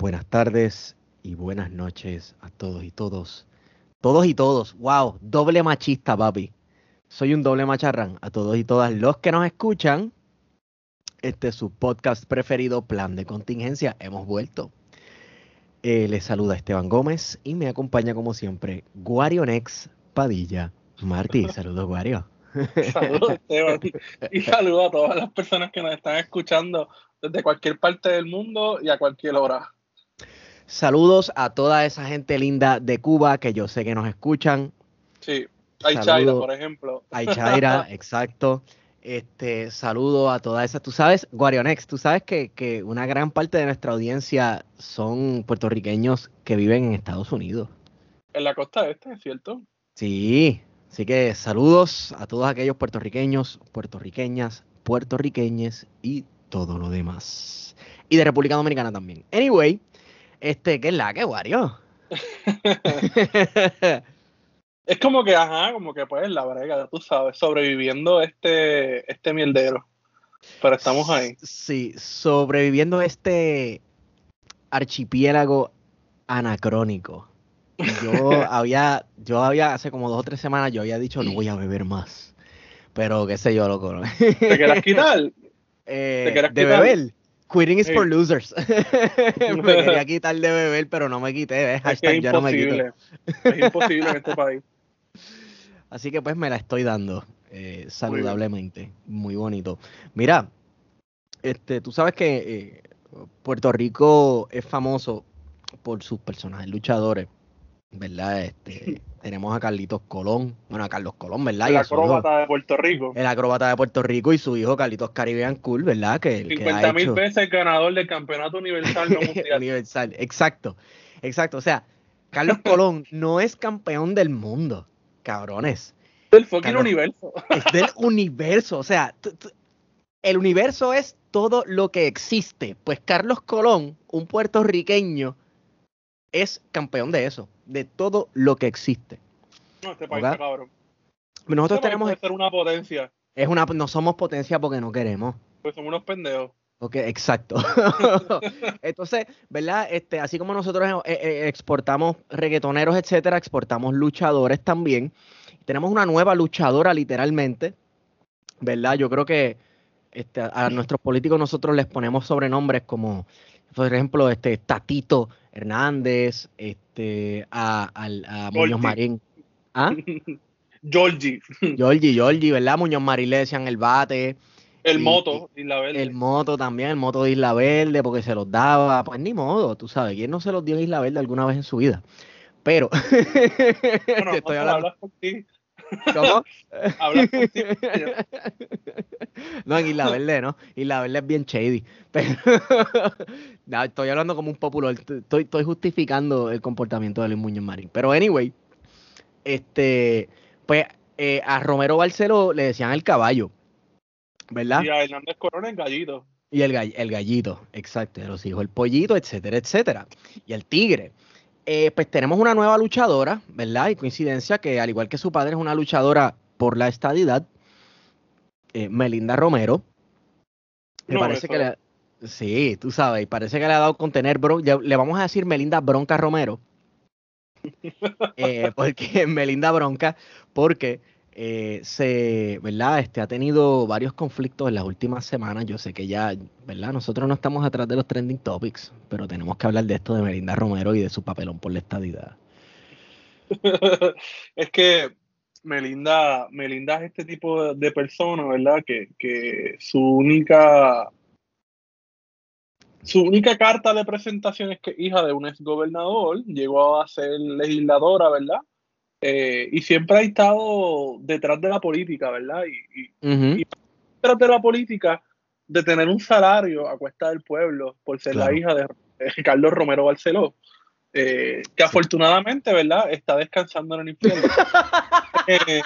buenas tardes y buenas noches a todos y todos. Todos y todos. Wow, doble machista, papi. Soy un doble macharrán. A todos y todas los que nos escuchan. Este es su podcast preferido, Plan de Contingencia. Hemos vuelto. Eh, les saluda Esteban Gómez y me acompaña como siempre Guarionex Padilla. Martí, saludos Guario. Saludos Esteban y saludos a todas las personas que nos están escuchando desde cualquier parte del mundo y a cualquier hora. Saludos a toda esa gente linda de Cuba que yo sé que nos escuchan. Sí, hay Chaira, por ejemplo. Hay Chaira, exacto. Este, saludo a toda esa. Tú sabes, Guarionex, tú sabes que, que, una gran parte de nuestra audiencia son puertorriqueños que viven en Estados Unidos. En la costa este, ¿es cierto? Sí, así que saludos a todos aquellos puertorriqueños, puertorriqueñas, puertorriqueñes y todo lo demás. Y de República Dominicana también. Anyway, este, ¿qué es la que, Wario? es como que, ajá, como que pues la brega, tú sabes, sobreviviendo este, este mierdero. Pero estamos ahí. Sí, sobreviviendo este archipiélago anacrónico. Yo había, yo había, hace como dos o tres semanas, yo había dicho no voy a beber más. Pero qué sé yo, loco. ¿Te quieres quitar? Eh, de beber. Quitting is for losers. me quería quitar de beber, pero no me quité. Es, es ya no me quito. Es imposible en este país. Así que pues me la estoy dando eh, saludablemente. Muy, bonito. Mira, este, tú sabes que eh, Puerto Rico es famoso por sus personajes luchadores. ¿Verdad? Este, tenemos a Carlitos Colón, bueno, a Carlos Colón, ¿verdad? El acróbata de Puerto Rico. El acróbata de Puerto Rico y su hijo Carlitos Caribbean Cool, ¿verdad? Que, 50 mil veces ganador del campeonato universal no mundial. universal, exacto, exacto. O sea, Carlos Colón no es campeón del mundo, cabrones. Del fucking universo. Es del universo, o sea, el universo es todo lo que existe. Pues Carlos Colón, un puertorriqueño, es campeón de eso de todo lo que existe. No, este país está cabrón. Nosotros este tenemos. ser una potencia. Es una, no somos potencia porque no queremos. Pues somos unos pendejos. Ok, exacto. Entonces, ¿verdad? Este, así como nosotros eh, eh, exportamos reggaetoneros, etcétera, exportamos luchadores también. Tenemos una nueva luchadora, literalmente. ¿Verdad? Yo creo que este, a nuestros políticos nosotros les ponemos sobrenombres como, por ejemplo, este Tatito Hernández, este, a, a, Muñoz Marín. ¿Ah? Georgie. Georgie, Georgie, ¿verdad? Muñoz Marín le decían el bate. El moto Isla Verde. El moto también, el moto de Isla Verde, porque se los daba. Pues ni modo, tú sabes, ¿quién no se los dio en Isla Verde alguna vez en su vida? Pero. Bueno, estoy hablando. Por ti. ¿Cómo? No, en Isla Verde, ¿no? Isla Verde es bien shady. Pero no, estoy hablando como un popular. Estoy, estoy justificando el comportamiento de Luis Muñoz Marín. Pero anyway, este, pues eh, a Romero Barceló le decían el caballo. ¿Verdad? Y a Hernández Corona el gallito. Y el, el gallito, exacto. De los hijos, el pollito, etcétera, etcétera. Y el tigre. Eh, pues tenemos una nueva luchadora, ¿verdad? Y coincidencia que al igual que su padre es una luchadora por la estadidad, eh, Melinda Romero. Me parece que le, sí, tú sabes, parece que le ha dado contener bronca. Le vamos a decir Melinda Bronca Romero. Eh, porque Melinda Bronca, porque eh, se, ¿verdad? Este ha tenido varios conflictos en las últimas semanas. Yo sé que ya, ¿verdad? Nosotros no estamos atrás de los trending topics, pero tenemos que hablar de esto de Melinda Romero y de su papelón por la estadidad. es que Melinda, Melinda es este tipo de persona, ¿verdad? Que, su única su única carta de presentación es que hija de un ex gobernador, llegó a ser legisladora, ¿verdad? Eh, y siempre ha estado detrás de la política, ¿verdad? Y, detrás de la política de tener un salario a cuesta del pueblo por ser la hija de, Carlos Romero Barceló. Eh, que afortunadamente, ¿verdad? Está descansando en el infierno. Eh,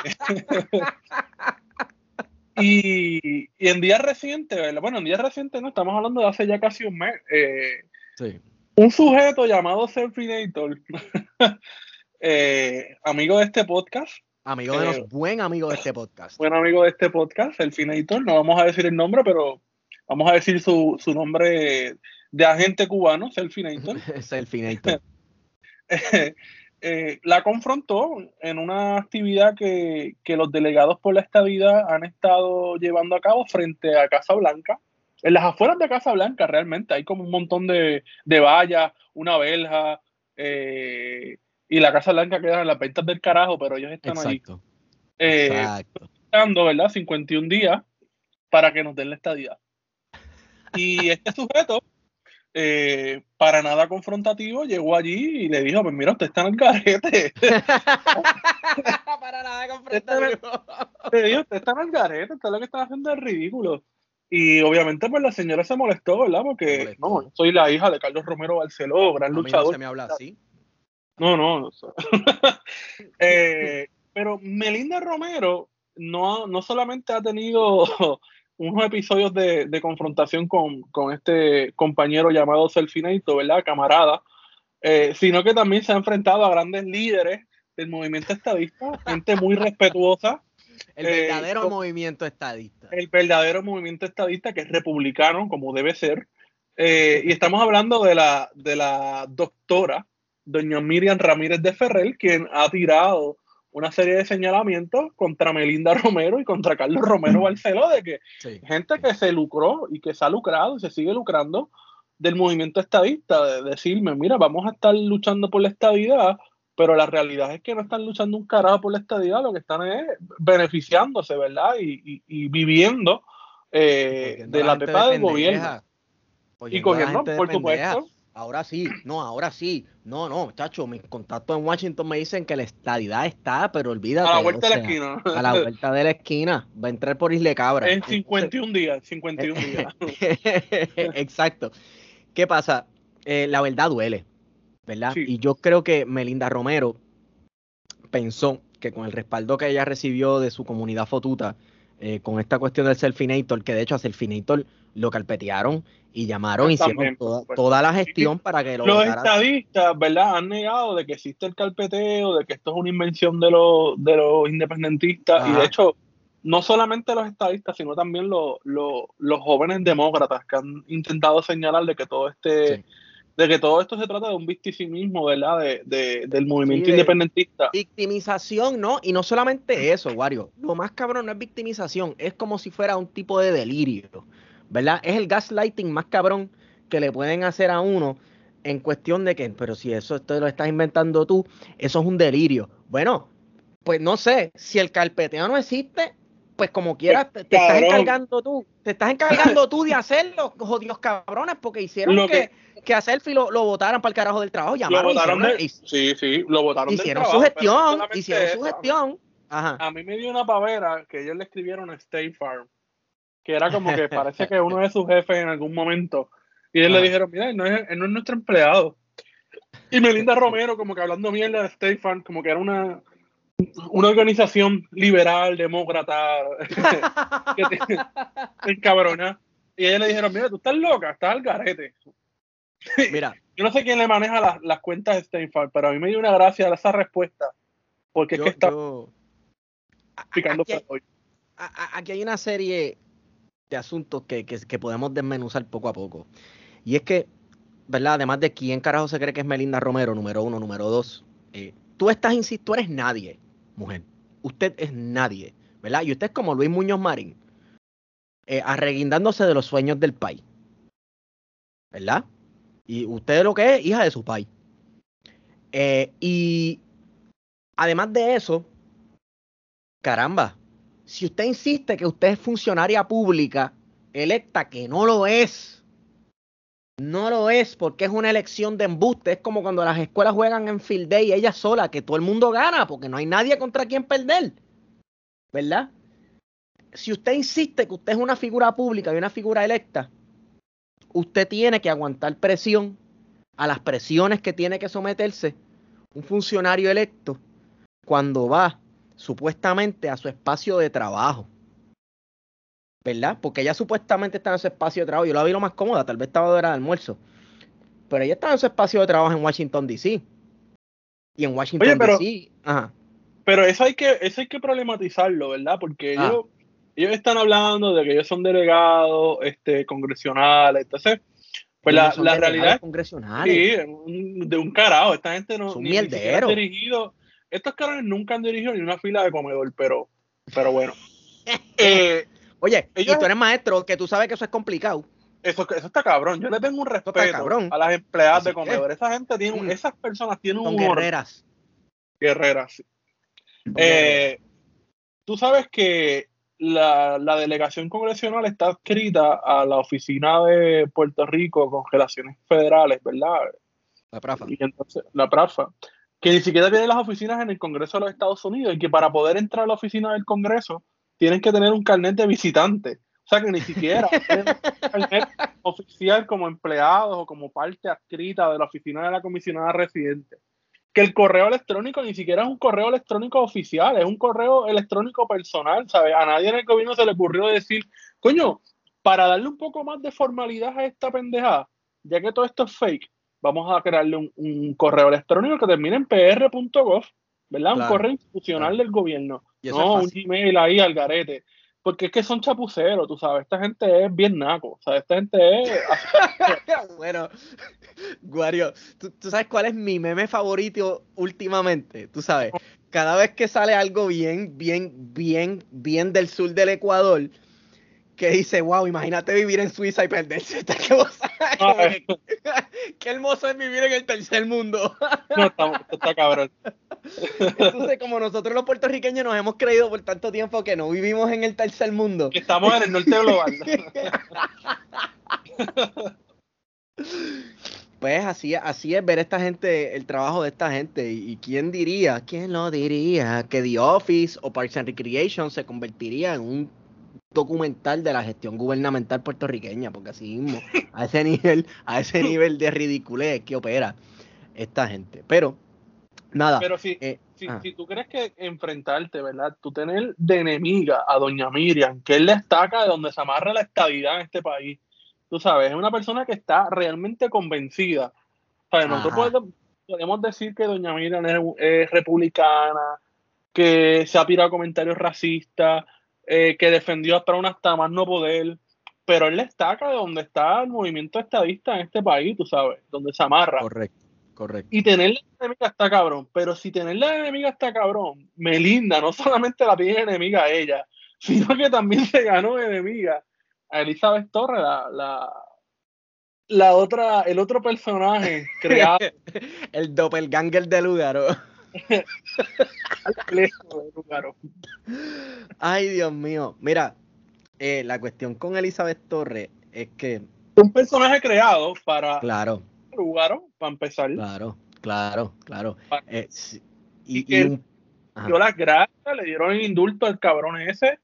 y, en días recientes, ¿verdad? Bueno, en días recientes no, estamos hablando de hace ya casi un mes. Eh, un sujeto llamado Selfinator, amigo de este podcast. Amigo de los, buen amigo de este podcast. Buen amigo de este podcast, Selfinator. No vamos a decir el nombre, pero vamos a decir su, su nombre de agente cubano, Selfinator. Selfinator. eh, la confrontó en una actividad que, que, los delegados por la estabilidad han estado llevando a cabo frente a Casa Blanca. En las afueras de Casa Blanca realmente hay como un montón de, de vallas, una verja, eh, y la Casa Blanca queda en las ventas del carajo, pero ellos están Exacto. ahí. Eh, Exacto. Dando, ¿verdad? 51 días para que nos den la estadía. Y este sujeto, eh, para nada confrontativo, llegó allí y le dijo, pues mira, usted está en el garete. para nada confrontativo. Le dijo, usted está en el garete, usted lo que está haciendo es ridículo. Y obviamente pues la señora se molestó, ¿verdad? Porque molestó. no, soy la hija de Carlos Romero Barceló, gran A mí luchador. no se me habla así. No, no. no sé. Eh, pero Melinda Romero no, no solamente ha tenido unos episodios de, de confrontación con, con, este compañero llamado Selfinator, ¿verdad? Camarada, eh, sino que también se ha enfrentado a grandes líderes del movimiento estadista, gente muy respetuosa. El Eh, verdadero con- movimiento estadista. El verdadero movimiento estadista que es republicano, como debe ser. Eh, y estamos hablando de la, de la doctora, doña Miriam Ramírez de Ferrer, quien ha tirado una serie de señalamientos contra Melinda Romero y contra Carlos Romero Barceló, de que Sí. gente que se lucró y que se ha lucrado y se sigue lucrando del movimiento estadista, de decirme, mira, vamos a estar luchando por la estadidad, pero la realidad es que no están luchando un carajo por la estadidad, lo que están es beneficiándose, ¿verdad? Y, y- y viviendo eh, de la de del gobierno. Y Cogiendo por supuesto, Ahora sí, no, ahora sí. No, no, chacho, mis contactos en Washington me dicen que la estadidad está, pero olvídate. a la vuelta o de la esquina. A la vuelta de la esquina. Va a entrar por Isle Cabra. En 51 días, 51 días. Exacto. ¿Qué pasa? Eh, la verdad duele, ¿verdad? Sí. Y yo creo que Melinda Romero pensó que con el respaldo que ella recibió de su comunidad fotuta, eh, con esta cuestión del Selfinator, que de hecho a Selfinator lo carpetearon y llamaron, hicieron También, toda, supuesto. toda la gestión para que lo Los estadistas, ¿verdad? Han negado de que existe el carpeteo, de que esto es una invención de los, de los independentistas. Y de hecho, no solamente los estadistas, sino también los, los, los jóvenes demócratas que han intentado señalar de que todo este, Sí. de que todo esto se trata de un victimicismo, ¿verdad? De, de- del movimiento Sí, de- independentista. Victimización, ¿no? Y no solamente eso, Wario. Lo más cabrón no es victimización, es como si fuera un tipo de delirio, ¿verdad? Es el gaslighting más cabrón que le pueden hacer a uno en cuestión de que, pero si eso te lo estás inventando tú, eso es un delirio. Bueno, pues no sé, si el carpeteo no existe, pues como quieras, te, te estás encargando tú, te estás encargando tú de hacerlo, jodidos cabrones, porque hicieron Lo que, que a Selfie lo, lo votaron para el carajo del trabajo, Lo llamaron, votaron hicieron, de, sí, sí, lo votaron del hicieron trabajo, su gestión, hicieron su gestión. Ajá. A mí me dio una pavera que ellos le escribieron a State Farm, que era como que parece que uno de sus jefes en algún momento, y ellos Ajá. le dijeron, mira, él no, es, él no es nuestro empleado. Y Melinda Romero, como que hablando mierda de State Farm, como que era una, una organización liberal, demócrata, que te encabrona. Y ellos le dijeron, mira, tú estás loca, estás al garete. Mira, Yo no sé quién le maneja las, las cuentas de Farm, pero a mí me dio una gracia esa respuesta, porque yo, es que está yo- picando aquí, hay, hoy. aquí hay una serie de asuntos que, que, que podemos desmenuzar poco a poco. Y es que, ¿verdad? Además de quién carajo se cree que es Melinda Romero, número uno, número dos, eh, tú estás, insi- tú eres nadie, mujer. Usted es nadie, ¿verdad? Y usted es como Luis Muñoz Marín, eh, arreguindándose de los sueños del país, ¿verdad? Y usted lo que es, hija de su país. Eh, y además de eso, caramba, si usted insiste que usted es funcionaria pública electa, que no lo es, no lo es porque es una elección de embuste, es como cuando las escuelas juegan en field day ella sola, que todo el mundo gana porque no hay nadie contra quien perder, ¿verdad? Si usted insiste que usted es una figura pública y una figura electa, usted tiene que aguantar presión a las presiones que tiene que someterse un funcionario electo cuando va supuestamente a su espacio de trabajo. ¿Verdad? Porque ella supuestamente está en su espacio de trabajo. Yo la vi lo más cómoda, tal vez estaba de hora de almuerzo. Pero ella estaba en su espacio de trabajo en Washington, D.C. Y en Washington, D.C. Ajá. Pero eso hay que, eso hay que problematizarlo, ¿verdad? Porque Ah. ellos, ellos están hablando de que ellos son delegados, este, congresionales, entonces, Pues la, la realidad sí, de un carajo, esta gente no ni ha dirigido, estos cabrones nunca han dirigido ni una fila de comedor, pero, pero bueno. eh, Oye, y tú eres maestro, que tú sabes que eso es complicado. Eso, eso está cabrón. Yo le tengo un respeto a las empleadas de comedor. Esa gente tiene, mm. esas personas tienen un guerreras. Guerreras, sí. Eh, tú sabes que la, la, delegación congresional está adscrita a la oficina de Puerto Rico con relaciones federales, ¿verdad? La PRAFA. Y entonces, la PRAFA. Que ni siquiera tiene las oficinas en el Congreso de los Estados Unidos y que para poder entrar a la oficina del Congreso tienen que tener un carnet de visitante. O sea que ni siquiera un carnet oficial como empleados o como parte adscrita de la oficina de la comisionada residente. Que el correo electrónico ni siquiera es un correo electrónico oficial, es un correo electrónico personal, ¿sabes? A nadie en el gobierno se le ocurrió decir, coño, para darle un poco más de formalidad a esta pendejada, ya que todo esto es fake, vamos a crearle un, correo electrónico que termine en pr.gov, ¿verdad? Un correo institucional del gobierno no, un Gmail ahí al garete. Porque es que son chapuceros, tú sabes. Esta gente es bien naco. O sea, esta gente es. bueno, Guario, ¿tú, sabes cuál es mi meme favorito últimamente. Tú sabes, cada vez que sale algo bien, bien, bien, bien del sur del Ecuador, que dice, wow, imagínate vivir en Suiza y perderse esta cosa. Qué hermoso es vivir en el tercer mundo. no, está, está cabrón. Entonces, como nosotros los puertorriqueños nos hemos creído por tanto tiempo que no vivimos en el tercer mundo. Estamos en el norte global. pues así, así es ver esta gente, el trabajo de esta gente. Y, quién diría, quién lo diría, que The Office o Parks and Recreation se convertiría en un documental de la gestión gubernamental puertorriqueña, porque así mismo, a ese nivel, a ese nivel de ridiculez que opera esta gente. Pero Nada. Pero si, eh, ah. si, tú crees que enfrentarte, ¿verdad? Tú tener de enemiga a doña Miriam, que él destaca de donde se amarra la estabilidad en este país. Tú sabes, es una persona que está realmente convencida. Nosotros podemos, decir que doña Miriam es, republicana, que se ha tirado comentarios racistas, eh, que defendió hasta un hasta más no poder, pero él destaca de donde está el movimiento estadista en este país, tú sabes, donde se amarra. Correcto. Correcto. Y tener la enemiga está cabrón. Pero si tener la enemiga está cabrón, Melinda no solamente la tiene enemiga a ella, sino que también se ganó enemiga a Elizabeth Torres, la, la, otra, el otro personaje creado. el doppelganger de Lugaro. Ay, Dios mío. Mira, eh, la cuestión con Elizabeth Torres es que. Un personaje creado para. Claro lugar para empezar. Claro, claro, claro. Eh, y, que dio las gracias, le dieron el indulto al cabrón ese,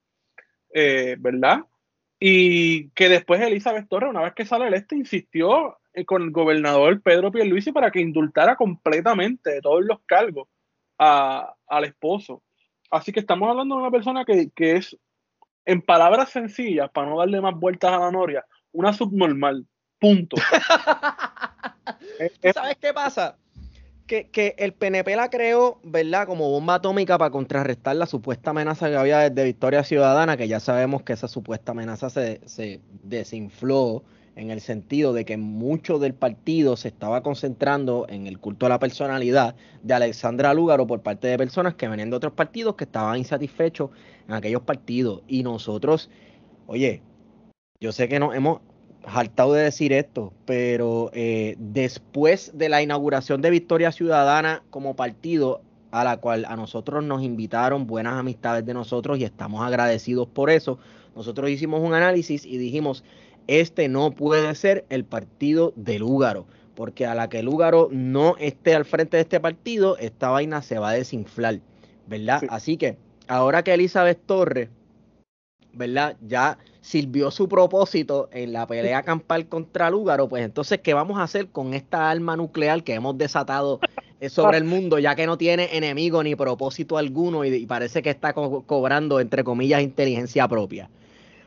eh, ¿verdad? Y que después Elizabeth Torres, una vez que sale el este, insistió con el gobernador Pedro Pierluisi para que indultara completamente de todos los cargos al esposo. Así que estamos hablando de una persona que, que es, en palabras sencillas, para no darle más vueltas a la noria, una subnormal. Punto. ¿Sabes qué pasa? Que, el PNP la creó, ¿verdad? Como bomba atómica para contrarrestar la supuesta amenaza que había desde Victoria Ciudadana, que ya sabemos que esa supuesta amenaza se, se desinfló en el sentido de que mucho del partido se estaba concentrando en el culto a la personalidad de Alexandra Lúgaro por parte de personas que venían de otros partidos que estaban insatisfechos en aquellos partidos. Y nosotros, oye, yo sé que nos hemos hartado de decir esto, pero eh, después de la inauguración de Victoria Ciudadana como partido, a la cual a nosotros nos invitaron buenas amistades de nosotros y estamos agradecidos por eso, nosotros hicimos un análisis y dijimos, este no puede ser el partido de Lúgaro, porque a la que Lúgaro no esté al frente de este partido, esta vaina se va a desinflar, ¿verdad? Así que ahora que Elizabeth Torres, ¿verdad? Ya sirvió su propósito en la pelea campal contra Lúgaro, pues entonces, ¿qué vamos a hacer con esta arma nuclear que hemos desatado eh, sobre el mundo, ya que no tiene enemigo ni propósito alguno y, parece que está cobrando, entre comillas, inteligencia propia?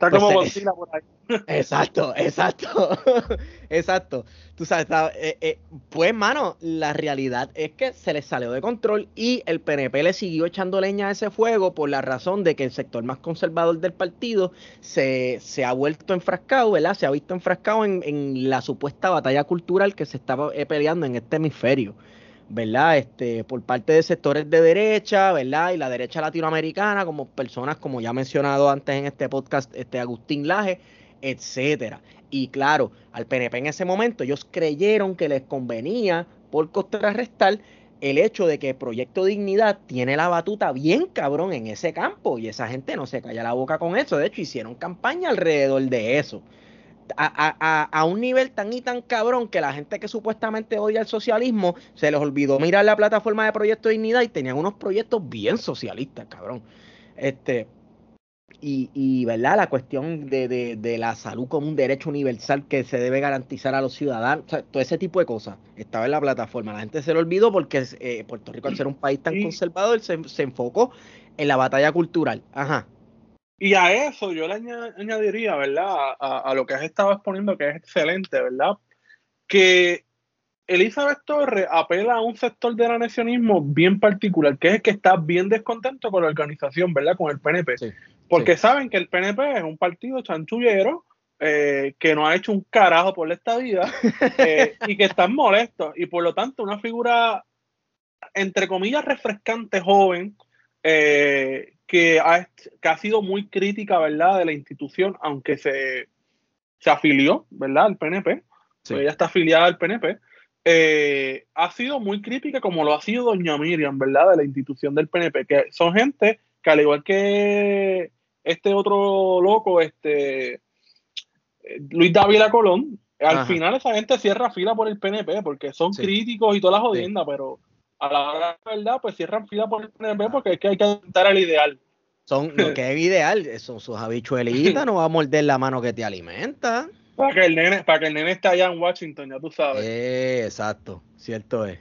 Está como pues, por ahí. Exacto, exacto, exacto. Tú sabes, eh, eh, pues, mano, la realidad es que se les salió de control y el PNP le siguió echando leña a ese fuego por la razón de que el sector más conservador del partido se, se ha vuelto enfrascado, ¿verdad? Se ha visto enfrascado en, en la supuesta batalla cultural que se estaba eh, peleando en este hemisferio. ¿Verdad? Este, por parte de sectores de derecha, ¿verdad? Y la derecha latinoamericana, como personas, como ya mencionado antes en este podcast, este Agustín Laje, etcétera. Y claro, al PNP en ese momento ellos creyeron que les convenía por contrarrestar el hecho de que Proyecto Dignidad tiene la batuta bien cabrón en ese campo y esa gente no se calla la boca con eso. De hecho, hicieron campaña alrededor de eso. A, a, un nivel tan y tan cabrón que la gente que supuestamente odia el socialismo se les olvidó mirar la plataforma de Proyecto Dignidad y tenían unos proyectos bien socialistas, cabrón. Este, y, ¿verdad? La cuestión de, la salud como un derecho universal que se debe garantizar a los ciudadanos, todo ese tipo de cosas estaba en la plataforma. La gente se lo olvidó porque eh, Puerto Rico, al ser un país tan conservador, se, se, enfocó en la batalla cultural. Ajá. Y a eso yo le añadiría, ¿verdad? A, a lo que has estado exponiendo, que es excelente, ¿verdad? Que Elizabeth Torres apela a un sector del anexionismo bien particular, que es el que está bien descontento con la organización, ¿verdad? Con el PNP. Porque saben que el PNP es un partido chanchullero, eh, que no ha hecho un carajo por esta vida eh, y que están molestos. Y por lo tanto, una figura, entre comillas, refrescante, joven, eh, que, ha, que ha sido muy crítica, ¿verdad?, de la institución, aunque se, se afilió, ¿verdad?, al PNP. ella está afiliada al PNP. Eh, ha sido muy crítica como lo ha sido doña Miriam, ¿verdad? De la institución del PNP, que son gente que al igual que este otro loco, este Luis Dávila Colón, al final esa gente cierra fila por el PNP porque son críticos y todas las jodiendas, pero a la hora de verdad, pues cierran fila por el PNP porque es que hay que intentar el ideal. Son lo que es ideal, son sus habichuelitas, no va a morder la mano que te alimenta. Para que el nene, para que el nene esté allá en Washington, ya tú sabes. Eh, exacto, cierto es.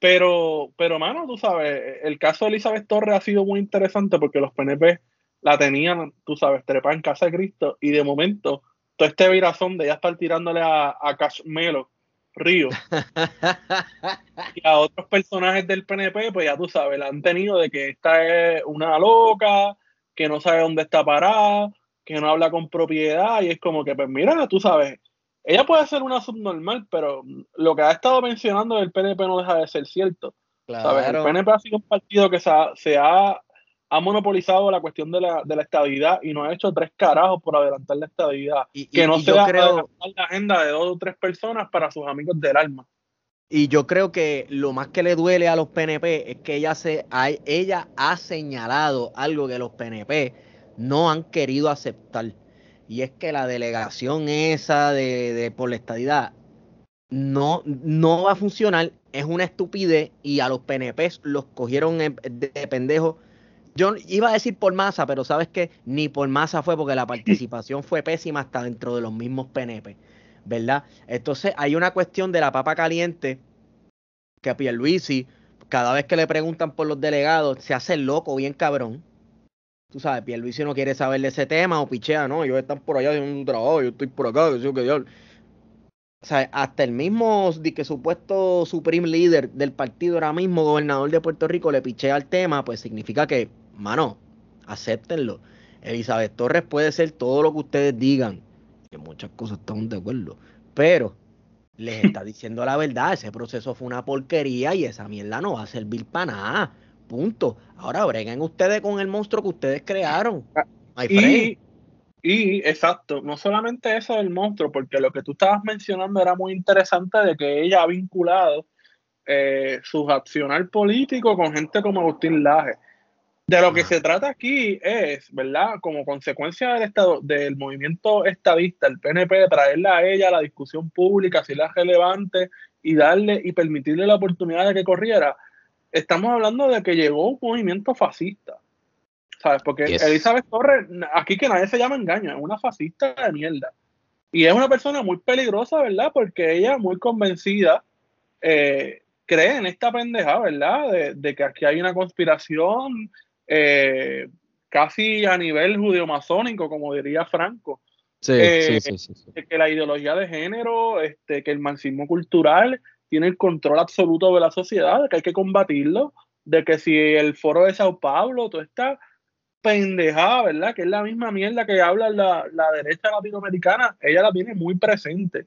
Pero, pero, mano, tú sabes, el caso de Elizabeth Torres ha sido muy interesante porque los PNP la tenían, tú sabes, trepada en casa de Cristo y de momento todo este virazón de ya estar tirándole a, a Melo, Río y a otros personajes del PNP, pues ya tú sabes, la han tenido de que esta es una loca, que no sabe dónde está parada, que no habla con propiedad y es como que, pues mira, tú sabes, ella puede ser una subnormal, pero lo que ha estado mencionando del PNP no deja de ser cierto. ¿sabes? El PNP ha sido un partido que se ha, ha, monopolizado la cuestión de la, de la, estabilidad y no ha hecho tres carajos por adelantar la estabilidad. Y, que no sea creo... la agenda de dos o tres personas para sus amigos del alma. Y yo creo que lo más que le duele a los PNP es que ella, se, ella ha señalado algo que los PNP no han querido aceptar. Y es que la delegación esa de, de por la estadidad no, no va a funcionar, es una estupidez y a los PNP los cogieron de pendejo. Yo iba a decir por masa, pero sabes que ni por masa fue porque la participación fue pésima hasta dentro de los mismos PNP, ¿verdad? Entonces hay una cuestión de la papa caliente que Pierluisi, cada vez que le preguntan por los delegados, se hace loco bien cabrón tú sabes, Pierluisi no quiere saber de ese tema o pichea, no, ellos están por allá haciendo un trabajo, yo estoy por acá, que sé que yo. O sea, hasta el mismo que supuesto supreme líder del partido ahora mismo, gobernador de Puerto Rico, le pichea al tema, pues significa que, mano, acéptenlo. Elizabeth Torres puede ser todo lo que ustedes digan, que muchas cosas estamos de acuerdo, pero les está diciendo la verdad, ese proceso fue una porquería y esa mierda no va a servir para nada. Punto. Ahora breguen ustedes con el monstruo que ustedes crearon. Ah, y, y, exacto, no solamente eso del monstruo, porque lo que tú estabas mencionando era muy interesante de que ella ha vinculado eh, su accionar político con gente como Agustín Laje. De lo que se trata aquí es, ¿verdad? Como consecuencia del estado, del movimiento estadista, el PNP, traerla a ella a la discusión pública, si la relevante y darle y permitirle la oportunidad de que corriera estamos hablando de que llegó un movimiento fascista. ¿Sabes? Porque Elizabeth Torres, aquí que nadie se llama engaño, es una fascista de mierda. Y es una persona muy peligrosa, ¿verdad? Porque ella, muy convencida, eh, cree en esta pendeja, ¿verdad? De, que aquí hay una conspiración, eh, casi a nivel judeo-masónico, como diría Franco. Sí, sí, sí, Que la ideología de género, este, que el marxismo cultural tiene el control absoluto de la sociedad, que hay que combatirlo, de que si el foro de Sao Paulo, toda esta pendejada, ¿verdad? Que es la misma mierda que habla la, la derecha latinoamericana, ella la tiene muy presente.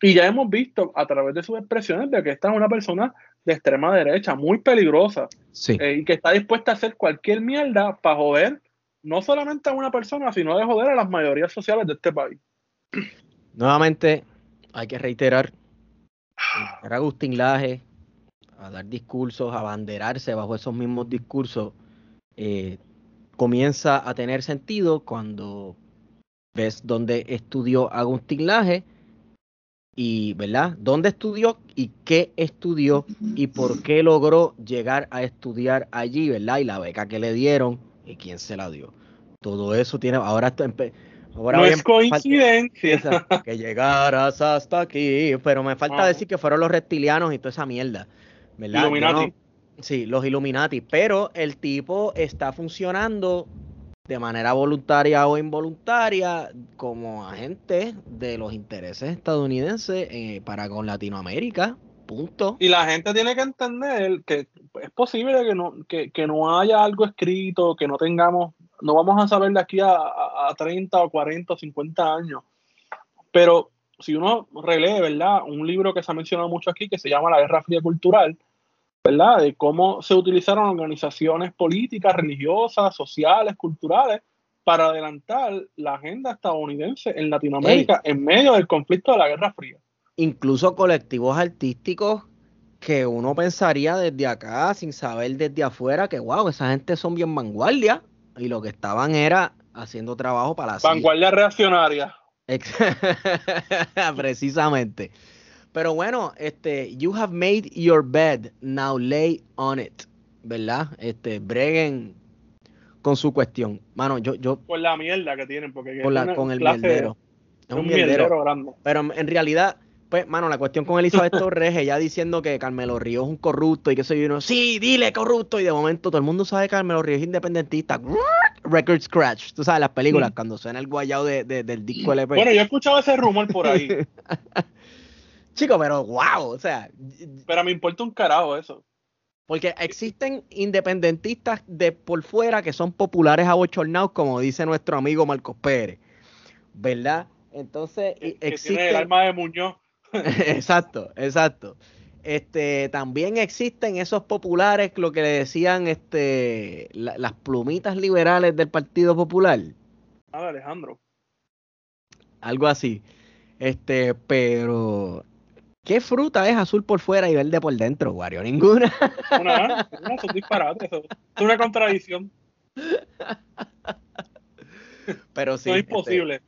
Y ya hemos visto a través de sus expresiones de que esta es una persona de extrema derecha, muy peligrosa, eh, y que está dispuesta a hacer cualquier mierda para joder no solamente a una persona, sino de joder a las mayorías sociales de este país. Nuevamente, hay que reiterar, era Agustín Laje a dar discursos, a abanderarse bajo esos mismos discursos, eh, comienza a tener sentido cuando ves dónde estudió Agustín Laje y, ¿verdad? ¿Dónde estudió y qué estudió y por qué logró llegar a estudiar allí, ¿verdad? Y la beca que le dieron y quién se la dio. Todo eso tiene, ahora, ahora no es coincidencia que llegaras hasta aquí, pero me falta ah. decir que fueron los reptilianos y toda esa mierda, ¿verdad? Illuminati. sí, los Illuminati, pero el tipo está funcionando de manera voluntaria o involuntaria como agente de los intereses estadounidenses eh, para con Latinoamérica. Punto. Y la gente tiene que entender que es posible que no, que, no haya algo escrito, que no tengamos, no vamos a saber de aquí a, a, 30 o 40 o 50 años. Pero si uno relee, ¿verdad? Un libro que se ha mencionado mucho aquí que se llama La Guerra Fría Cultural, ¿verdad? De cómo se utilizaron organizaciones políticas, religiosas, sociales, culturales para adelantar la agenda estadounidense en Latinoamérica en medio del conflicto de la Guerra Fría. Incluso colectivos artísticos que uno pensaría desde acá, sin saber desde afuera, que wow, esa gente son bien vanguardia y lo que estaban era haciendo trabajo para la Vanguardia reaccionaria. Precisamente. Pero bueno, este, you have made your bed, now lay on it, ¿verdad? Este, breguen con su cuestión. Mano, yo, yo. Con la mierda que tienen, porque con el mierdero. Es un, mierdero, grande. Pero en realidad, pues, mano, la cuestión con Elizabeth Torres, ella diciendo que Carmelo Río es un corrupto y que soy uno, sí, dile corrupto. Y de momento todo el mundo sabe que Carmelo Río es independentista. Record Scratch. Tú sabes, las películas, cuando suena el guayao de, del disco LP. Bueno, yo he escuchado ese rumor por ahí. Chico, pero wow, o sea. Pero me importa un carajo eso. Porque existen independentistas de por fuera que son populares abochornados, como dice nuestro amigo Marcos Pérez. ¿Verdad? Entonces, existe. el alma de Muñoz. exacto, exacto. Este, también existen esos populares, lo que le decían este, las plumitas liberales del Partido Popular. Ah, Alejandro. Algo así. Este, pero ¿Qué fruta es azul por fuera y verde por dentro, Wario? Ninguna. Una, una son disparates. Es una contradicción. Pero sí. No es imposible.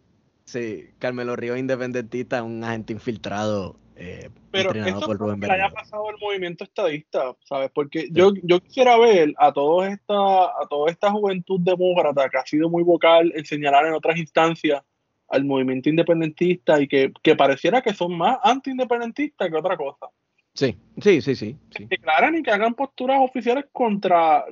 Este, sí, Carmelo Río independentista, un agente infiltrado. Eh, Pero eso por Rubén que haya pasado el movimiento estadista, ¿sabes? Porque yo, yo quisiera ver a, toda esta, a toda esta juventud demócrata que ha sido muy vocal en señalar en otras instancias al movimiento independentista y que, pareciera que son más anti-independentistas que otra cosa. Sí, sí, sí, sí. Que declaran y que hagan posturas oficiales contra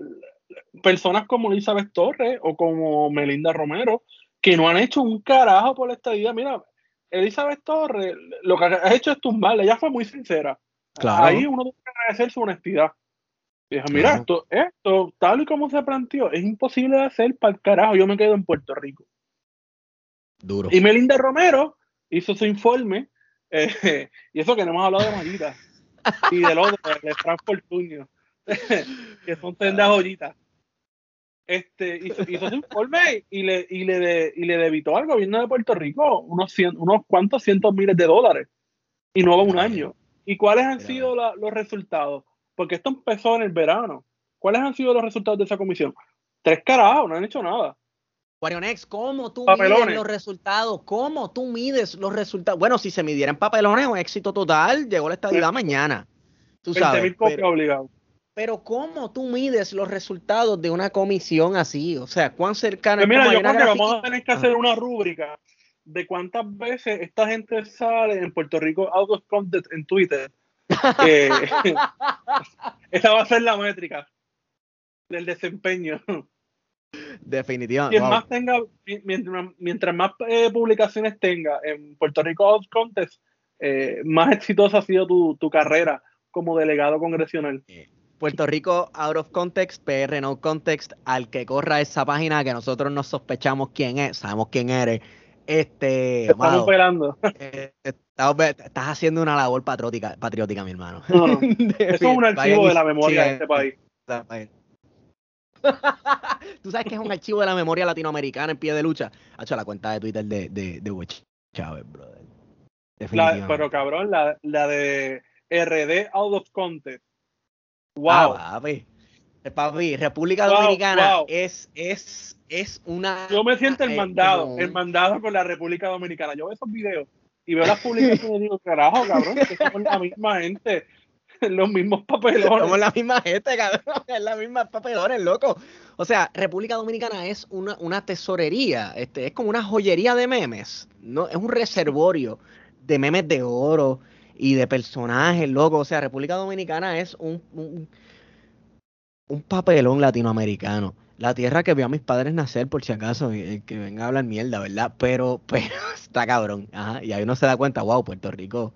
personas como Elizabeth Torres o como Melinda Romero, que no han hecho un carajo por esta idea. Mira, Elizabeth Torres lo que ha hecho es tumbarle, ella fue muy sincera. Ahí uno tiene que agradecer su honestidad. Y mira, esto, esto, tal y como se planteó, es imposible de hacer para el carajo, yo me quedo en Puerto Rico. Duro. Y Melinda Romero hizo su informe, eh, y eso que no hemos hablado de Mayita, y del otro, de Frank Fortunio, que son sendas joyitas. Este, hizo, hizo, su informe y le, y, le y le debitó al gobierno de Puerto Rico unos, unos cuantos cientos miles de dólares. Y no va un año. ¿Y cuáles han sido los resultados? Porque esto empezó en el verano. ¿Cuáles han sido los resultados de esa comisión? Tres carajos, no han hecho nada. Guarionex, ¿cómo tú mides los resultados? ¿Cómo tú mides los resultados? Bueno, si se midieran papelones, un éxito total, llegó la estabilidad mañana. Tú sabes. pero, pero, ¿cómo tú mides los resultados de una comisión así? O sea, ¿cuán cercana pues mira, yo creo que vamos a tener que hacer una rúbrica de cuántas veces esta gente sale en Puerto Rico out of content en Twitter. esa va a ser la métrica del desempeño. Definitivamente. más tenga, mientras, más eh, publicaciones tenga en Puerto Rico Out Contest, eh, más exitosa ha sido tu, tu carrera como delegado congresional. Eh, Puerto Rico Out of Context, PR No Context, al que corra esa página que nosotros no sospechamos quién es, sabemos quién eres. Este, estamos esperando. Eh, estás haciendo una labor patriótica, patriótica mi hermano. Eso es un archivo de la memoria de este país. Tú sabes que es un archivo de la memoria latinoamericana en pie de lucha. Ha hecho la cuenta de Twitter de, de, de Chávez, brother. pero cabrón, la, la de RD Out of Context Wow. Ah, papi. República Dominicana es, es, es una. Yo me siento el eh, mandado, el mandado con la República Dominicana. Yo veo esos videos y veo las publicaciones y digo, carajo, cabrón, que la misma gente, los mismos papelones. Somos la misma gente, cabrón, es la misma papelones, loco. O sea, República Dominicana es una, una tesorería, este, es como una joyería de memes, ¿no? Es un reservorio de memes de oro, y de personajes, loco. O sea, República Dominicana es un, un, papelón latinoamericano. La tierra que vio a mis padres nacer, por si acaso, que venga a hablar mierda, ¿verdad? Pero, pero está cabrón. Ajá. Y ahí uno se da cuenta, wow, Puerto Rico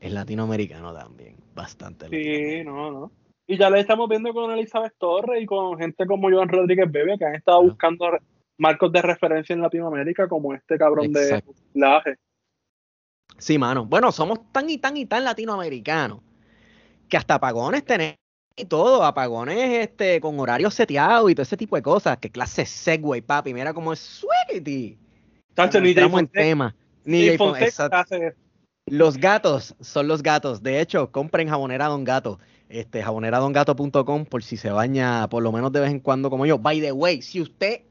es latinoamericano también. Bastante. Sí, no, no. Y ya lo estamos viendo con Elizabeth Torres y con gente como Joan Rodríguez Bebe, que han estado buscando marcos de referencia en Latinoamérica, como este cabrón de Laje. Sí, mano. Bueno, somos tan y tan y tan latinoamericanos que hasta apagones tenemos y todo, apagones este, con horarios seteados y todo ese tipo de cosas. Qué clase Segway, papi. Mira cómo es Swiggity. Tacho, ni en tema. Ni Los gatos son los gatos. De hecho, compren jabonera Don Gato. Este, jaboneradongato.com por si se baña por lo menos de vez en cuando como yo. By the way, si usted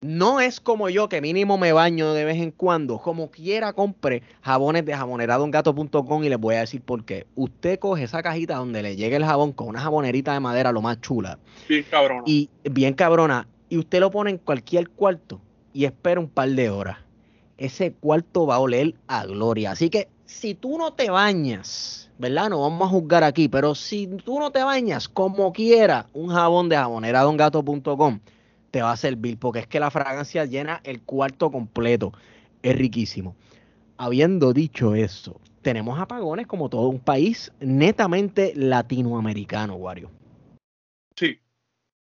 no es como yo, que mínimo me baño de vez en cuando. Como quiera, compre jabones de jaboneradongato.com y les voy a decir por qué. Usted coge esa cajita donde le llegue el jabón con una jabonerita de madera, lo más chula. Bien cabrona. Y bien cabrona. Y usted lo pone en cualquier cuarto y espera un par de horas. Ese cuarto va a oler a gloria. Así que si tú no te bañas, ¿verdad? No vamos a juzgar aquí, pero si tú no te bañas, como quiera, un jabón de jaboneradongato.com te va a servir, porque es que la fragancia llena el cuarto completo. Es riquísimo. Habiendo dicho eso, tenemos apagones como todo un país netamente latinoamericano, Wario. Sí.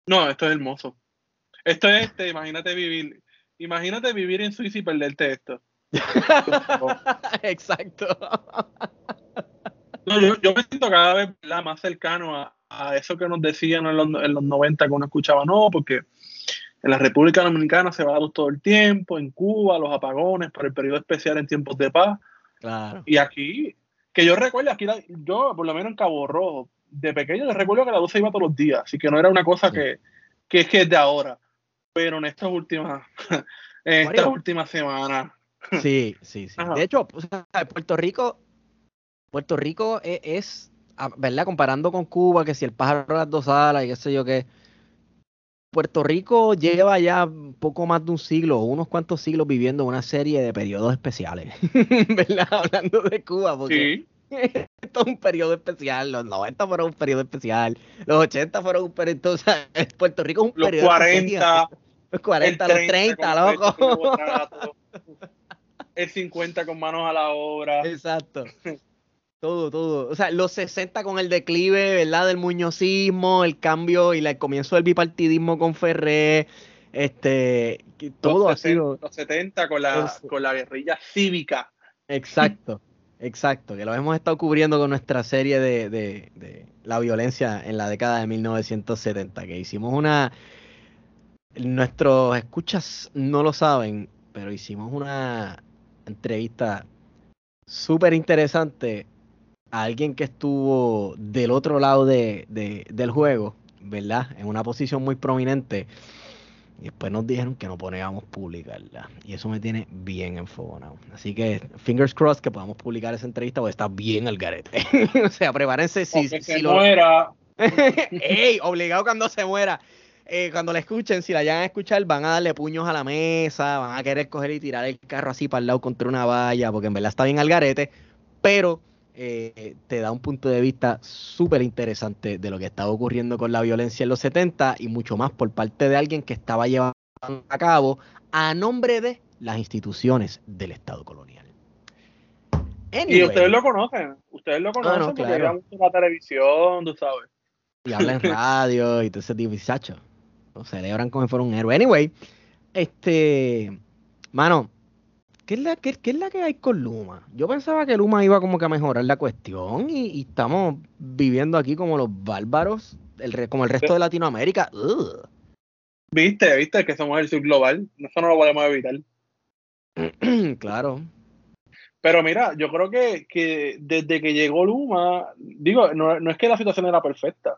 No, esto es hermoso. Esto es este, imagínate vivir, imagínate vivir en Suiza y perderte esto. Exacto. yo, me siento cada vez más cercano a, eso que nos decían en los, en los 90 que uno escuchaba, no, porque en la República Dominicana se va a dar todo el tiempo, en Cuba los apagones para el periodo especial en tiempos de paz. Claro. Y aquí, que yo recuerdo, aquí yo por lo menos en Cabo Rojo, de pequeño yo recuerdo que la luz se iba todos los días, así que no era una cosa que, que, es que es de ahora. Pero en estas últimas, en estas últimas semanas. Sí, sí, sí. De hecho, Puerto Rico, Puerto Rico es, es, ¿verdad? Comparando con Cuba, que si el pájaro de las dos alas y qué sé yo qué Puerto Rico lleva ya poco más de un siglo, unos cuantos siglos viviendo una serie de periodos especiales, ¿verdad? Hablando de Cuba, porque esto es un periodo especial, los 90 fueron un periodo especial, los 80 fueron un periodo, entonces Puerto Rico es un periodo 40, Los 40, los 30, loco. El 50 con manos a la obra. Exacto. Todo, todo. O sea, los 60 con el declive, ¿verdad? Del muñozismo, el cambio y el comienzo del bipartidismo con Ferré. Este, todo ha sido. Los 70 con la, con la guerrilla cívica. Exacto, exacto. Que lo hemos estado cubriendo con nuestra serie de, de, de la violencia en la década de 1970. Que hicimos una. Nuestros escuchas no lo saben, pero hicimos una entrevista súper interesante a alguien que estuvo del otro lado de, del juego, ¿verdad? En una posición muy prominente. Y después nos dijeron que no poníamos publicarla. Y eso me tiene bien enfogonado. Así que, fingers crossed que podamos publicar esa entrevista porque está bien al garete. o sea, prepárense si, si se muera. ¡Ey! Obligado cuando se muera. Eh, cuando la escuchen, si la llegan a escuchar, van a darle puños a la mesa, van a querer coger y tirar el carro así para el lado contra una valla, porque en verdad está bien al garete. Pero eh, te da un punto de vista súper interesante de lo que estaba ocurriendo con la violencia en los 70 y mucho más por parte de alguien que estaba llevando a cabo a nombre de las instituciones del Estado colonial. y ustedes lo conocen, ustedes lo conocen no, porque claro. la televisión, tú sabes. Y hablan en radio y todo ese tipo de. Lo celebran como si fuera un héroe. Anyway, este, mano, ¿qué es, la, qué, es la que hay con Luma? Yo pensaba que Luma iba como que a mejorar la cuestión y, estamos viviendo aquí como los bárbaros, el, como el resto de Latinoamérica. Viste, viste que somos el subglobal, eso no lo podemos evitar. claro. Pero mira, yo creo que, que desde que llegó Luma, digo, no, no, es que la situación era perfecta,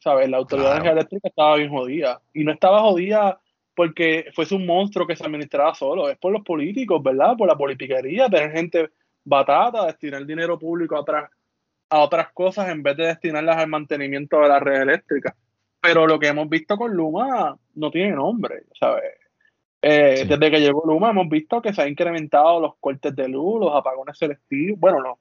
¿sabes? La autoridad energía eléctrica estaba bien jodida. Y no estaba jodida porque fuese un monstruo que se administraba solo, es por los políticos, ¿verdad? Por la politiquería, tener gente batata, destinar dinero público a otras, a otras cosas en vez de destinarlas al mantenimiento de la red eléctrica. Pero lo que hemos visto con Luma no tiene nombre, ¿sabes? Eh, desde que llegó Luma hemos visto que se han incrementado los cortes de luz, los apagones selectivos, bueno, no,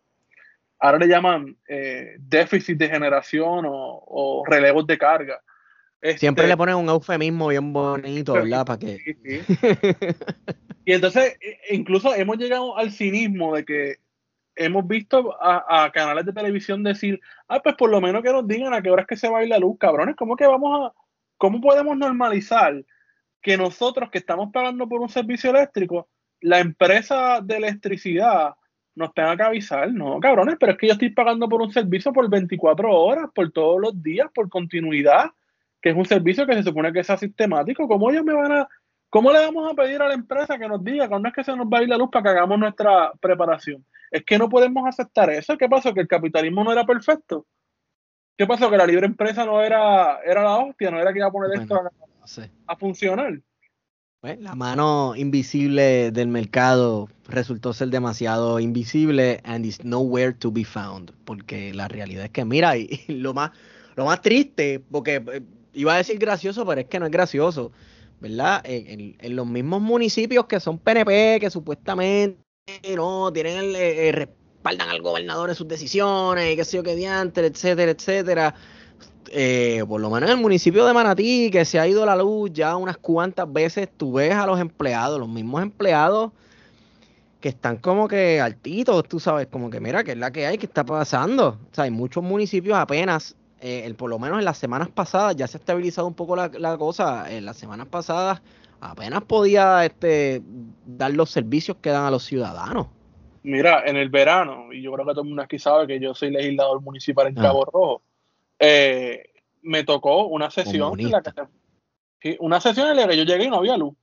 ahora le llaman eh, déficit de generación o, o relevos de carga. Siempre le este, ponen un eufemismo bien bonito, ¿verdad? Para que... y entonces, e, incluso hemos llegado al cinismo de que hemos visto a, canales de televisión decir, ah, pues por lo menos que nos digan a qué horas que se va a ir la luz, cabrones, ¿cómo que vamos a, cómo podemos normalizar que nosotros que estamos pagando por un servicio eléctrico, la empresa de electricidad nos tenga que avisar? No, cabrones, pero es que yo estoy pagando por un servicio por 24 horas, por todos los días, por continuidad que es un servicio que se supone que sea sistemático, ¿cómo ellos me van a, cómo le vamos a pedir a la empresa que nos diga cuándo es que se nos va a ir la luz para que hagamos nuestra preparación? Es que no podemos aceptar eso. ¿Qué pasó? Que el capitalismo no era perfecto. ¿Qué pasó? Que la libre empresa no era, era la hostia, no era que iba a poner esto a, funcionar. Pues, la mano invisible del mercado resultó ser demasiado invisible and is nowhere to be found. Porque la realidad es que, mira, y lo más, lo más triste, porque eh, iba a decir gracioso, pero es que no es gracioso, ¿verdad? En, los mismos municipios que son PNP, que supuestamente no tienen el, eh, respaldan al gobernador en sus decisiones y qué sé yo qué diantre, etcétera, etcétera. Eh, por lo menos en el municipio de Manatí, que se ha ido la luz ya unas cuantas veces, tú ves a los empleados, los mismos empleados que están como que altitos, tú sabes, como que mira, que es la que hay, que está pasando. O sea, hay muchos municipios apenas eh, por lo menos en las semanas pasadas ya se ha estabilizado un poco la, cosa. En las semanas pasadas apenas podía este, dar los servicios que dan a los ciudadanos. Mira, en el verano, y yo creo que todo el mundo aquí sabe que yo soy legislador municipal en ah. Cabo Rojo, eh, me tocó una sesión en la que, una sesión en la que yo llegué y no había luz.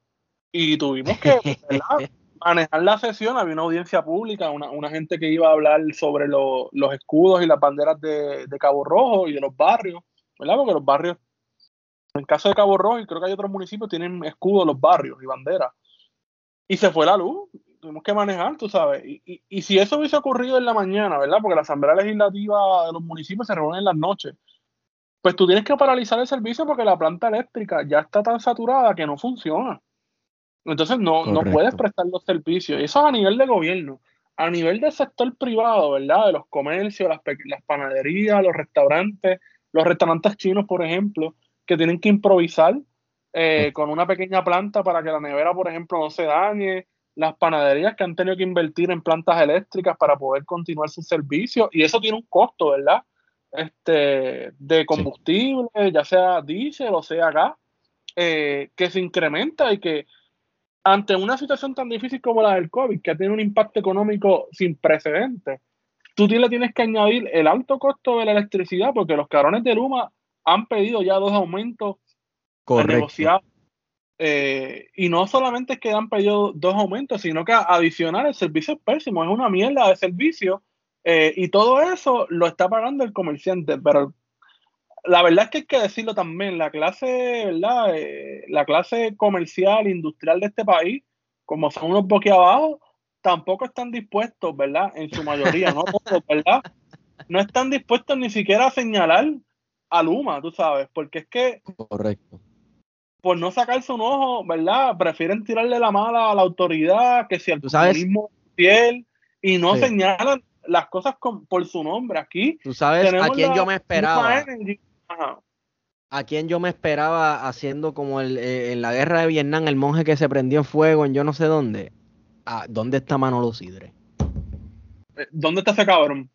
Y tuvimos que, manejar la sesión, había una audiencia pública, una, gente que iba a hablar sobre los escudos y las banderas de, Cabo Rojo y de los barrios, ¿verdad? Porque los barrios, en el caso de Cabo Rojo, y creo que hay otros municipios, tienen escudos los barrios y banderas. Y se fue la luz, tuvimos que manejar, tú sabes. Y, y, si eso hubiese ocurrido en la mañana, ¿verdad? Porque la Asamblea Legislativa de los municipios se reúne en las noches. Pues tú tienes que paralizar el servicio porque la planta eléctrica ya está tan saturada que no funciona. Entonces no, no puedes prestar los servicios. Y eso es a nivel de gobierno. A nivel del sector privado, ¿verdad? De los comercios, las, las panaderías, los restaurantes, los restaurantes chinos, por ejemplo, que tienen que improvisar eh, con una pequeña planta para que la nevera, por ejemplo, no se dañe. Las panaderías que han tenido que invertir en plantas eléctricas para poder continuar sus servicios. Y eso tiene un costo, ¿verdad? Este, de combustible, ya sea diésel o sea gas, eh, que se incrementa y que ante una situación tan difícil como la del COVID, que tiene un impacto económico sin precedentes, tú le tienes que añadir el alto costo de la electricidad, porque los cabrones de Luma han pedido ya dos aumentos negociados. Eh, y no solamente es que han pedido dos aumentos, sino que adicional el servicio es pésimo, es una mierda de servicio. Eh, y todo eso lo está pagando el comerciante, pero la verdad es que hay que decirlo también, la clase, ¿verdad? Eh, la clase comercial, industrial de este país, como son unos boquiabajo, tampoco están dispuestos, ¿verdad? En su mayoría, no todos, ¿verdad? No están dispuestos ni siquiera a señalar a Luma, tú sabes, porque es que... Correcto. Por no sacarse un ojo, ¿verdad? Prefieren tirarle la mala a la autoridad, que si el comunismo fiel, y no señalan las cosas por su nombre. Aquí tú sabes a quién yo me esperaba. a quien yo me esperaba haciendo como el, eh, en la guerra de Vietnam, el monje que se prendió en fuego en yo no sé dónde. Ah, ¿Dónde está Manolo Sidre? Eh, ¿Dónde está ese cabrón?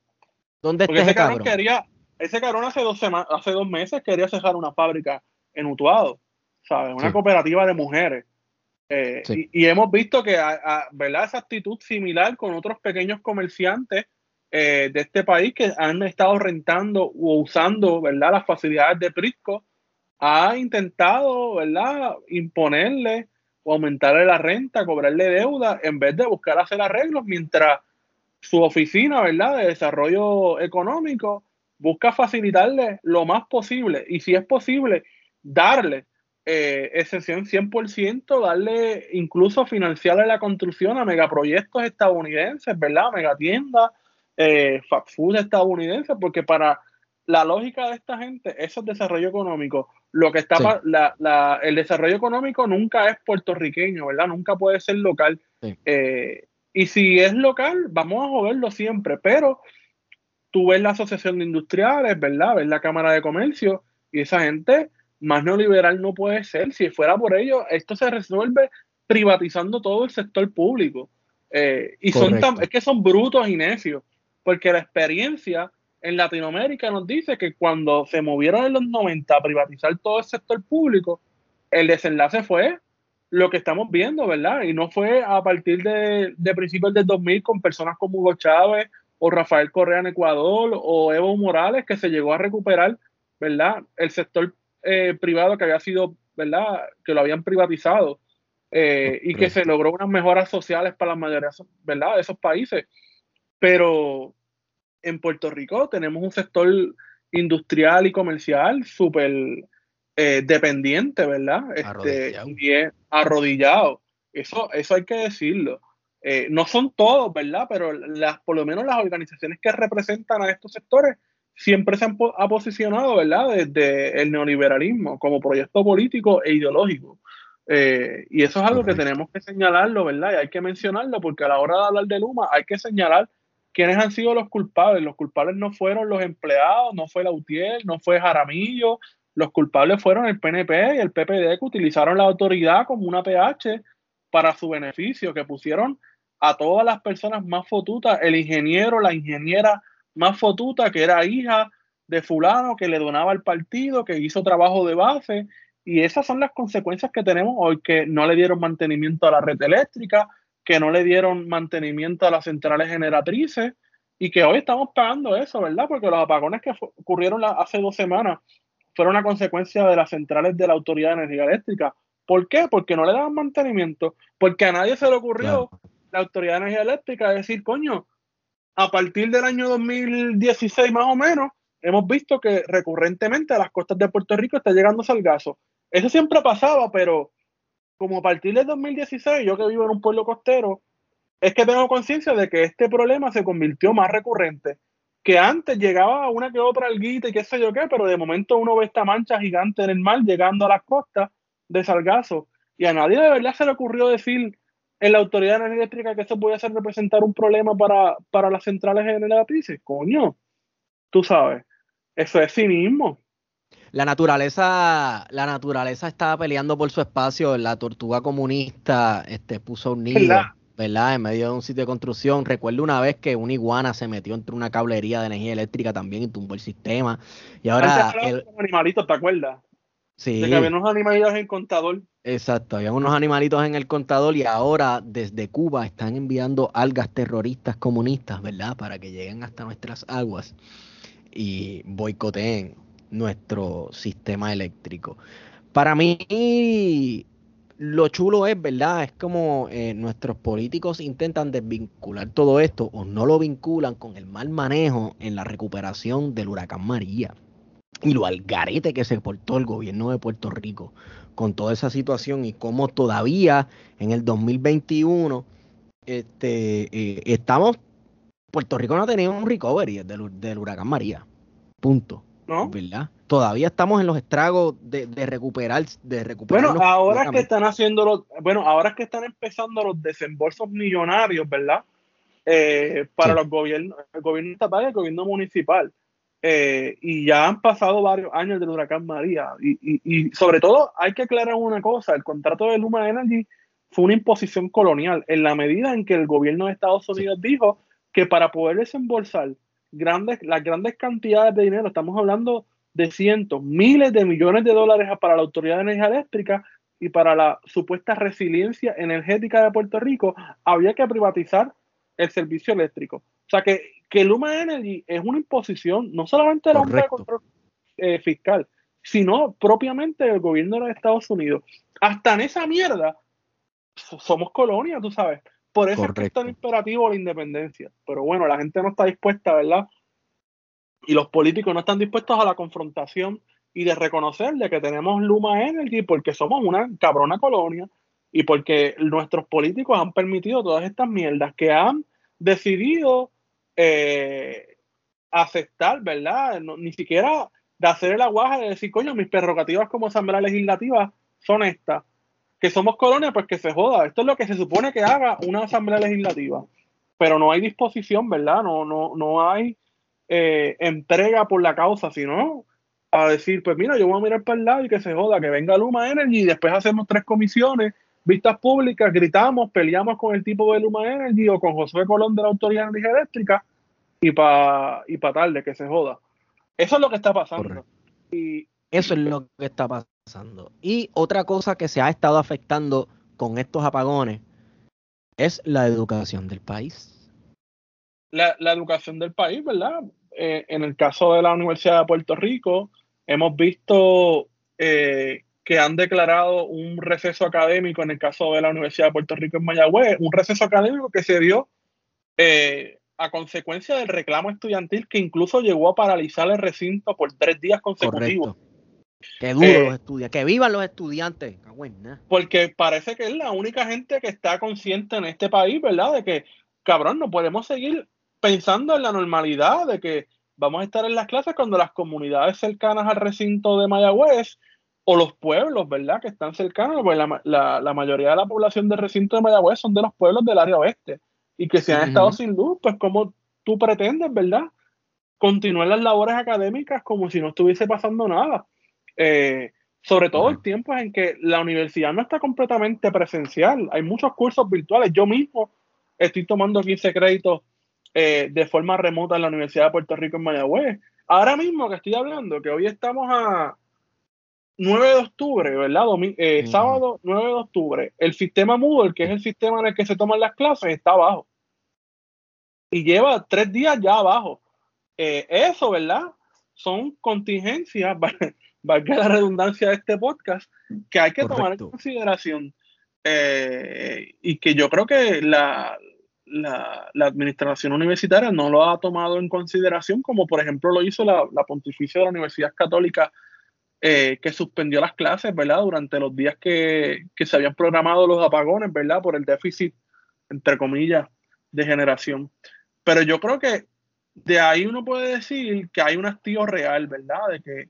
¿Dónde está ese, cabrón? Quería, ese cabrón hace dos, semanas, hace dos meses quería cerrar una fábrica en Utuado, ¿sabes? Una cooperativa de mujeres. Eh, y, hemos visto que, ¿verdad? Esa actitud similar con otros pequeños comerciantes de este país que han estado rentando o usando, ¿verdad? Las facilidades de Prisco ha intentado, ¿verdad?, imponerle o aumentarle la renta, cobrarle deuda, en vez de buscar hacer arreglos, mientras su oficina, ¿verdad?, de desarrollo económico busca facilitarle lo más posible y si es posible, darle eh, excepción 100%, darle incluso financiarle la construcción a megaproyectos estadounidenses, ¿verdad? Megatiendas, eh, fast food estadounidenses, porque para la lógica de esta gente, eso es desarrollo económico. Lo que está, el desarrollo económico nunca es puertorriqueño, ¿verdad? Nunca puede ser local. Eh, y si es local, vamos a joderlo siempre, pero tú ves la Asociación de Industriales, ¿verdad? Ves la Cámara de Comercio y esa gente más neoliberal no puede ser. Si fuera por ello, esto se resuelve privatizando todo el sector público. Eh, y son es que son brutos y necios, porque la experiencia en Latinoamérica nos dice que cuando se movieron en los 90 a privatizar todo el sector público, el desenlace fue lo que estamos viendo, ¿verdad? Y no fue a partir de, principios del 2000 con personas como Hugo Chávez o Rafael Correa en Ecuador o Evo Morales que se llegó a recuperar, ¿verdad? El sector eh, privado que había sido, ¿verdad? Que lo habían privatizado eh, y que se logró unas mejoras sociales para la mayoría, ¿verdad? De esos países. Pero en Puerto Rico tenemos un sector industrial y comercial súper eh, dependiente, ¿verdad? Este, arrodillado. Bien, arrodillado. Eso, eso hay que decirlo. Eh, no son todos, ¿verdad? Pero las, por lo menos las organizaciones que representan a estos sectores siempre se han posicionado, ¿verdad? Desde el neoliberalismo como proyecto político e ideológico. Eh, y eso es algo que tenemos que señalarlo, ¿verdad? Y hay que mencionarlo porque a la hora de hablar de Luma hay que señalar ¿quiénes han sido los culpables? Los culpables no fueron los empleados, no fue Lautier, no fue Jaramillo, los culpables fueron el PNP y el PPD que utilizaron la autoridad como una PH para su beneficio, que pusieron a todas las personas más fotutas, el ingeniero, la ingeniera más fotuta, que era hija de fulano, que le donaba al partido, que hizo trabajo de base, y esas son las consecuencias que tenemos hoy, que no le dieron mantenimiento a la red eléctrica, que no le dieron mantenimiento a las centrales generatrices y que hoy estamos pagando eso, ¿verdad? Porque los apagones que ocurrieron hace dos semanas fueron una consecuencia de las centrales de la Autoridad de Energía Eléctrica. ¿Por qué? Porque no le daban mantenimiento, porque a nadie se le ocurrió la Autoridad de Energía Eléctrica decir, coño, a partir del año 2016 más o menos, hemos visto que recurrentemente a las costas de Puerto Rico está llegando salgazo. Eso siempre pasaba, pero como a partir del 2016, yo que vivo en un pueblo costero, es que tengo conciencia de que este problema se convirtió más recurrente. Que antes llegaba una que otra alguita y qué sé yo qué, pero de momento uno ve esta mancha gigante en el mar llegando a las costas de Salgazo. Y a nadie de verdad se le ocurrió decir en la autoridad eléctrica que eso puede ser representar un problema para, para las centrales generatrices. Coño, tú sabes, eso es cinismo. La naturaleza, la naturaleza estaba peleando por su espacio, la tortuga comunista este, puso un nido, ¿verdad? En medio de un sitio de construcción. Recuerdo una vez que una iguana se metió entre una cablería de energía eléctrica también y tumbó el sistema. Y ahora. El, animalitos, ¿te acuerdas? Sí. De que había unos animalitos en el contador. Exacto, había unos animalitos en el contador y ahora desde Cuba están enviando algas terroristas comunistas, ¿verdad? Para que lleguen hasta nuestras aguas y boicoteen nuestro sistema eléctrico. Para mí, lo chulo es, ¿verdad? Es como eh, nuestros políticos intentan desvincular todo esto o no lo vinculan con el mal manejo en la recuperación del huracán María y lo algarete que se portó el gobierno de Puerto Rico con toda esa situación y cómo todavía en el 2021 este, eh, estamos, Puerto Rico no ha tenido un recovery del huracán María, punto. ¿Verdad? Todavía estamos en los estragos de, recuperar, de recuperar. Bueno, ahora que están haciendo los, bueno, ahora que están empezando los desembolsos millonarios, ¿verdad? Eh, para los gobiernos, el gobierno estatal y el gobierno municipal. Eh, y ya han pasado varios años del huracán María. Y, sobre todo hay que aclarar una cosa, el contrato de Luma Energy fue una imposición colonial en la medida en que el gobierno de Estados Unidos dijo que para poder desembolsar grandes, las grandes cantidades de dinero, estamos hablando de cientos, miles de millones de dólares para la Autoridad de Energía Eléctrica y para la supuesta resiliencia energética de Puerto Rico, había que privatizar el servicio eléctrico. O sea que, que Luma Energy es una imposición, no solamente de la Junta de Control eh, Fiscal, sino propiamente del gobierno de los Estados Unidos. Hasta en esa mierda somos colonia, tú sabes. Por eso es que es tan imperativo la independencia. Pero bueno, la gente no está dispuesta, ¿verdad? Y los políticos no están dispuestos a la confrontación y de reconocerle que tenemos Luma Energy porque somos una cabrona colonia y porque nuestros políticos han permitido todas estas mierdas que han decidido eh, aceptar, ¿verdad? ni siquiera de hacer el aguaje de decir, coño, mis prerrogativas como Asamblea Legislativa son estas. Que somos colonia, pues que se joda. Esto es lo que se supone que haga una Asamblea Legislativa. Pero no hay disposición, ¿verdad? No, no, no hay eh, entrega por la causa, sino a decir, pues mira, yo voy a mirar para el lado y que se joda, que venga Luma Energy y después hacemos tres comisiones, vistas públicas, gritamos, peleamos con el tipo de Luma Energy o con José Colón de la Autoridad de Energía Eléctrica y para y pa tarde, que se joda. Eso es lo que está pasando. Y, Eso es lo que está pasando. Y otra cosa que se ha estado afectando con estos apagones es la educación del país. La, la educación del país, ¿verdad? Eh, en el caso de la Universidad de Puerto Rico, hemos visto eh, que han declarado un receso académico en el caso de la Universidad de Puerto Rico en Mayagüez, un receso académico que se dio eh, a consecuencia del reclamo estudiantil que incluso llegó a paralizar el recinto por tres días consecutivos. Que duro los estudiantes, que vivan los estudiantes. Porque parece que es la única gente que está consciente en este país, ¿verdad? De que, cabrón, no podemos seguir pensando en la normalidad de que vamos a estar en las clases cuando las comunidades cercanas al recinto de Mayagüez o los pueblos, ¿verdad? Que están cercanos, pues la, mayoría de la población del recinto de Mayagüez son de los pueblos del área oeste y que si han estado sin luz, pues como tú pretendes, ¿verdad? Continuar las labores académicas como si no estuviese pasando nada. Eh, sobre todo en tiempos en que la universidad no está completamente presencial, hay muchos cursos virtuales. Yo mismo estoy tomando 15 créditos eh, de forma remota en la Universidad de Puerto Rico en Mayagüez. Ahora mismo que estoy hablando, que hoy estamos a 9 de octubre, ¿verdad? Eh, sábado 9 de octubre, el sistema Moodle, que es el sistema en el que se toman las clases, está abajo. Y lleva tres días ya abajo. Eh, eso, ¿verdad? Son contingencias, valga la redundancia de este podcast, que hay que tomar en consideración. y que yo creo que la, la, administración universitaria no lo ha tomado en consideración, como por ejemplo lo hizo la, Pontificia de la Universidad Católica, eh, que suspendió las clases, ¿verdad? Durante los días que, se habían programado los apagones, ¿verdad? Por el déficit, entre comillas, de generación. Pero yo creo que de ahí uno puede decir que hay un hastío real, ¿verdad? De que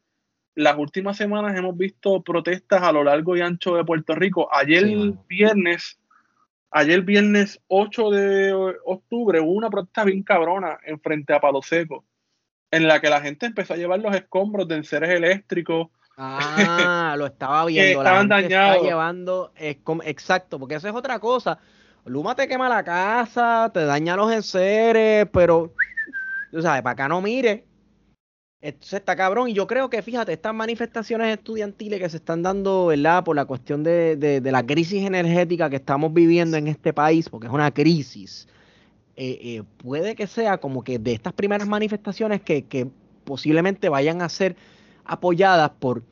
las últimas semanas hemos visto protestas a lo largo y ancho de Puerto Rico. Ayer viernes Ayer viernes 8 de octubre hubo una protesta bien cabrona en frente a Palo Seco, en la que la gente empezó a llevar los escombros de enseres eléctricos. Ah, lo estaba viendo. estaban dañados. llevando, exacto, porque eso es otra cosa. Luma te quema la casa, te daña los enseres, pero, tú sabes, para acá no mire. Esto está cabrón. Y yo creo que, fíjate, estas manifestaciones estudiantiles que se están dando, ¿verdad? Por la cuestión de, de, la crisis energética que estamos viviendo en este país, porque es una crisis, eh, eh, puede que sea como que de estas primeras manifestaciones que, que posiblemente vayan a ser apoyadas por,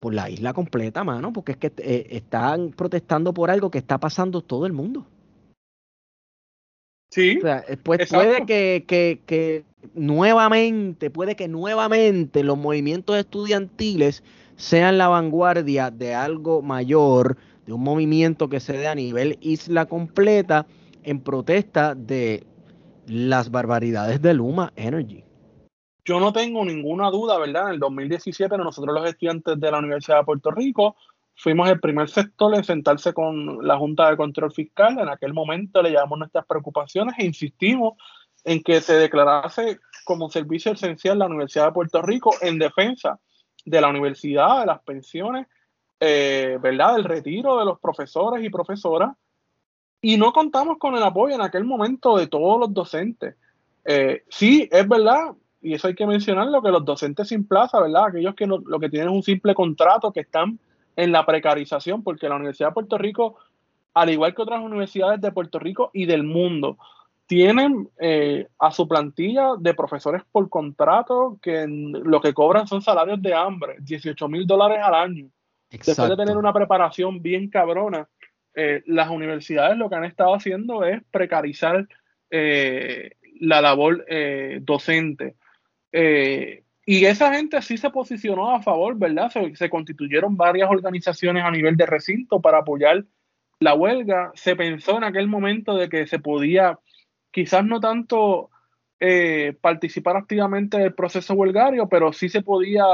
por la isla completa, mano, porque es que eh, están protestando por algo que está pasando todo el mundo. Sí. O sea, pues puede que, que, que, nuevamente, puede que nuevamente los movimientos estudiantiles sean la vanguardia de algo mayor, de un movimiento que se dé a nivel isla completa en protesta de las barbaridades de Luma Energy. Yo no tengo ninguna duda, ¿verdad? En el 2017 nosotros los estudiantes de la Universidad de Puerto Rico fuimos el primer sector en sentarse con la Junta de Control Fiscal. En aquel momento le llevamos nuestras preocupaciones e insistimos en que se declarase como servicio esencial la Universidad de Puerto Rico en defensa de la universidad, de las pensiones, eh, ¿verdad? Del retiro de los profesores y profesoras. Y no contamos con el apoyo en aquel momento de todos los docentes. Eh, sí, es verdad, y eso hay que mencionarlo, que los docentes sin plaza, ¿verdad? Aquellos que lo que tienen un simple contrato, que están en la precarización, porque la Universidad de Puerto Rico, al igual que otras universidades de Puerto Rico y del mundo, tienen eh, a su plantilla de profesores por contrato que lo que cobran son salarios de hambre, 18 mil dólares al año. Después de tener una preparación bien cabrona, eh, las universidades lo que han estado haciendo es precarizar eh, la labor docente. Y esa gente sí se posicionó a favor, ¿verdad? Se, constituyeron varias organizaciones a nivel de recinto para apoyar la huelga. Se pensó en aquel momento de que se podía quizás no tanto eh, participar activamente del proceso huelgario, pero sí se podía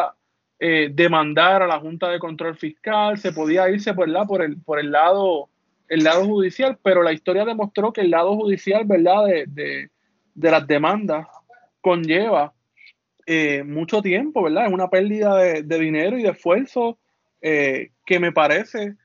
eh, demandar a la Junta de Control Fiscal, se podía irse ¿verdad? por el, por el lado el lado judicial, pero la historia demostró que el lado judicial, ¿verdad?, de, las demandas conlleva eh, mucho tiempo, ¿verdad? Es una pérdida de, dinero y de esfuerzo que me parece